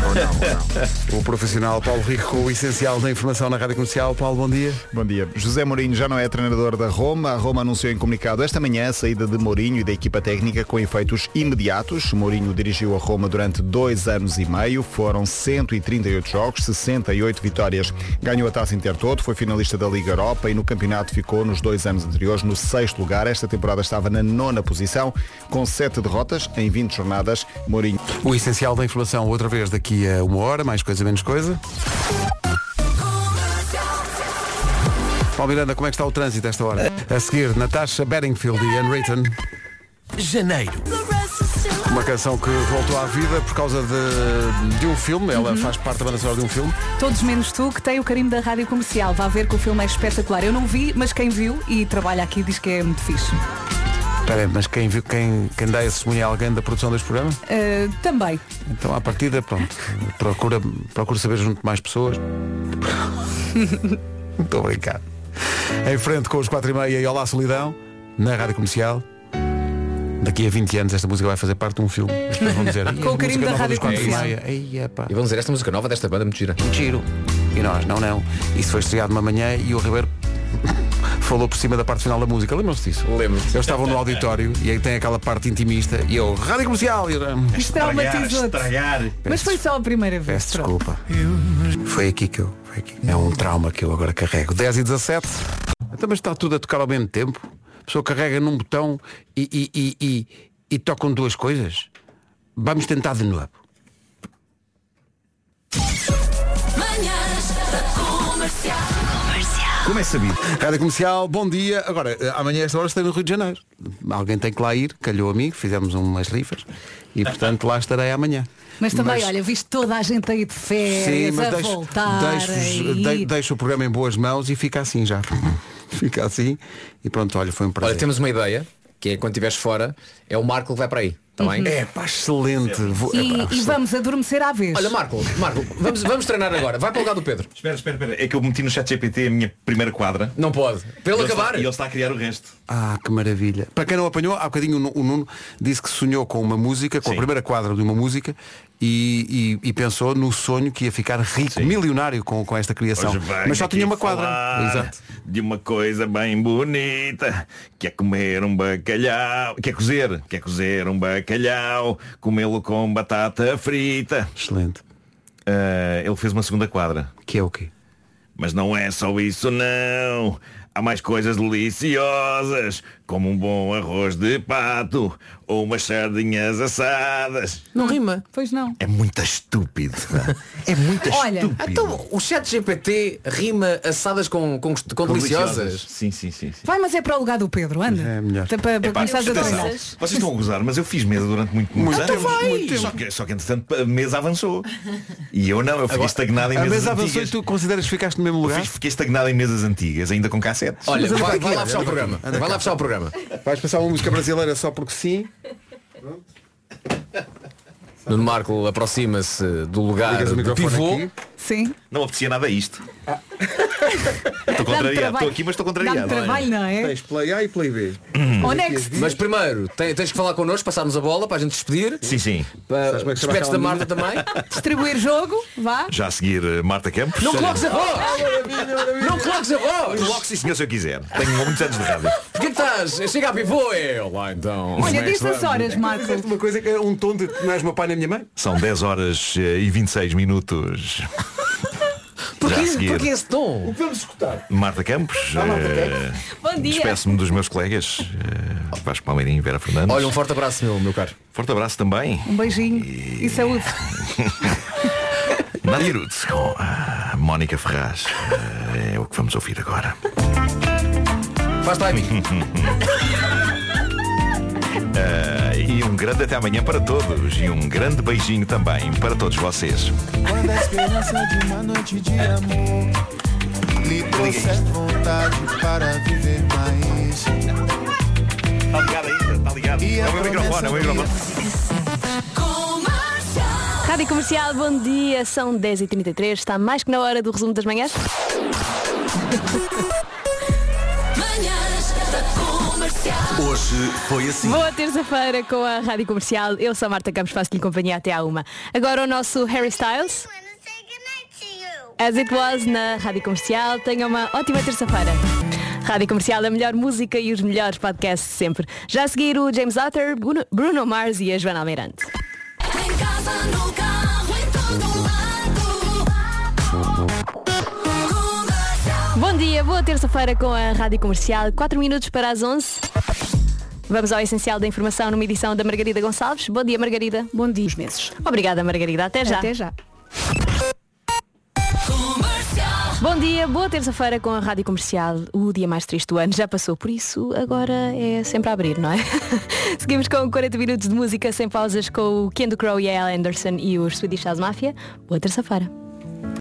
Ou não, ou não. O profissional Paulo Rico com o essencial da informação na Rádio Comercial. Paulo, bom dia. Bom dia. José Mourinho já não é treinador da Roma. A Roma anunciou em comunicado esta manhã a saída de Mourinho e da equipa técnica com efeitos imediatos. Mourinho dirigiu a Roma durante dois anos e meio. Foram 138 jogos, 68 vitórias. Ganhou a taça Intertoto, foi finalista da Liga Europa e no campeonato ficou nos dois anos anteriores no sexto lugar. Esta temporada estava na nona posição, com sete derrotas em 20 jornadas. Mourinho. O essencial da informação outra vez daqui a uma hora, mais coisa menos coisa. Paulo Miranda, como é que está o trânsito esta hora? A seguir, Natasha Bedingfield e Unwritten. Janeiro. Uma canção que voltou à vida por causa de, de um filme. Ela faz parte da banda sonora de um filme. Todos menos tu, que tem o carinho da rádio comercial. Vá ver que o filme é espetacular. Eu não vi, mas quem viu e trabalha aqui diz que é muito fixe. Espera aí, mas quem, viu, quem, quem dá esse testemunho é alguém da produção deste programa? Uh, também. Então, à partida, pronto. Procura, procura saber junto de mais pessoas. A brincar. Em frente com os 4 e meia e Olá Solidão, na Rádio Comercial. Daqui a 20 anos esta música vai fazer parte de um filme. Vão dizer, "Ih, Com o a carinho música da nova Rádio dos quatro e Comercial." meia. E vamos dizer, esta música nova desta banda é muito gira. Giro. E nós, não, não. Isso foi estreado uma manhã e o Ribeiro falou por cima da parte final da música. Lembram-se disso? Lembro. Eles estavam no auditório e aí tem aquela parte intimista e eu, Rádio Comercial! E eu, Isto traumatizou-te. estragar. Mas foi só a primeira vez. Peço desculpa. Foi aqui que eu. Foi aqui. É um trauma que eu agora carrego. 10 e 17. Então, mas está tudo a tocar ao mesmo tempo. A pessoa carrega num botão e, e, e, e, e tocam duas coisas. Vamos tentar de novo. Como é sabido? Rádio Comercial, bom dia. Agora, eh, amanhã esta hora estarei no Rio de Janeiro. Alguém tem que lá ir, calhou a mim, fizemos umas rifas e portanto lá estarei amanhã. Mas também, olha, viste toda a gente aí de férias, a deixo, voltar. deixo, de- deixo o programa em boas mãos e fica assim já. fica assim e pronto, olha, foi um prazer. Olha, temos uma ideia, que é quando estiveres fora, é o Marco que vai para aí. Bem? É pá, excelente. Vou- é pá, E, e excelente. vamos adormecer à vez. Olha, Marco, Marco, vamos, vamos treinar agora. Vai para o lugar do Pedro. Espera, espera, espera. É que eu meti no chat GPT a minha primeira quadra. Não pode. Para ele E acabar. Está, e ele está a criar o resto. Ah, que maravilha. Para quem não apanhou, há bocadinho o Nu- o Nuno disse que sonhou com uma música, com a primeira quadra de uma música e, e- e pensou no sonho que ia ficar rico, milionário com, com esta criação. Mas só tinha uma quadra. Exato. De uma coisa bem bonita Que é comer um bacalhau Que é cozer Que é cozer um bacalhau Comê-lo com batata frita Excelente Ele fez uma segunda quadra Que é o quê? Mas não é só isso não Há mais coisas deliciosas Como um bom arroz de pato Ou umas sardinhas assadas Não rima. Pois não. É muito estúpido pá. É muito Olha, estúpido Então, o chat GPT rima assadas com, com, com, deliciosas. Sim, sim, sim, sim. Vai, mas é para o lugar do Pedro, anda. É melhor. Para, para Epá, começares a atenção. Vocês estão a gozar, mas eu fiz mesa durante muito, muitos Muito anos. tempo, muito tempo. Só que, só que entretanto a mesa avançou. E eu não, eu fiquei Agora, estagnado em a mesas mesa avançou antigas. e tu consideras que ficaste no mesmo Eu lugar? fiz- fiquei estagnado em mesas antigas, ainda com cassetes. Olha, vai, para vai lá fechar o para programa. Vai lá fechar o programa. Vais passar uma música brasileira só porque sim? Nuno Marco aproxima-se do lugar do pivô. aqui. Sim. Não apetecia nada a isto. Estou Não, contrariado. Estou aqui, mas estou contrariado. Trabalho, não é? Tens play A e play B. Next. Mas primeiro, tens que falar connosco, passarmos a bola para a gente despedir. Sim, sim. Para- é Despedes da Marta também. Distribuir jogo, vá. Já a seguir eh, Marta Campos. Não coloques a voz! Não coloques a voz! Coloque sim senhor se eu quiser. Tenho muitos anos de rádio. Porquê que estás? Chega a pivô, é lá então. Olha, diz as horas, Marco. Uma coisa que é um tom de que não és meu pai nem minha mãe. São 10 horas eh, e 26 minutos. Já a seguir, esse tom? O que vamos escutar? Marta Campos. eh, Bom dia. Despeço-me dos meus colegas. eh, Vasco Palmeirinho e Vera Fernandes. Olha, um forte abraço, meu, meu caro. Forte abraço também. Um beijinho e saúde. Nadia Roots com a Mónica Ferraz. Eh, É o que vamos ouvir agora. Faz timing. Eh, e um grande até amanhã para todos. E um grande beijinho também para todos vocês. Quando a esperança de uma noite de amor lhe trouxe vontade para viver mais. Está ligado ainda? Está ligado? É o meu microfone, é o meu microfone. Rádio Comercial, bom dia, são 10h33, está mais que na hora do resumo das manhãs. Hoje foi assim. Boa terça-feira com a Rádio Comercial, eu sou a Marta Campos, faço-lhe companhia até à uma. Agora o nosso Harry Styles. As It Was na Rádio Comercial, tenha uma ótima terça-feira. Rádio Comercial, a melhor música e os melhores podcasts sempre. Já a seguir o James Arthur, Bruno, Mars e a Joana Almeirante. Bom dia, boa terça-feira com a Rádio Comercial, 4 minutos para as 11. Vamos ao essencial da informação numa edição da Margarida Gonçalves. Bom dia, Margarida. Bom dia, os meses. Obrigada, Margarida. Até já. Até já. Bom dia, boa terça-feira com a Rádio Comercial. O dia mais triste do ano já passou, por isso agora é sempre a abrir, não é? Seguimos com 40 minutos de música sem pausas com o Kendo Crow e a Al Anderson e os Swedish House Mafia. Boa terça-feira.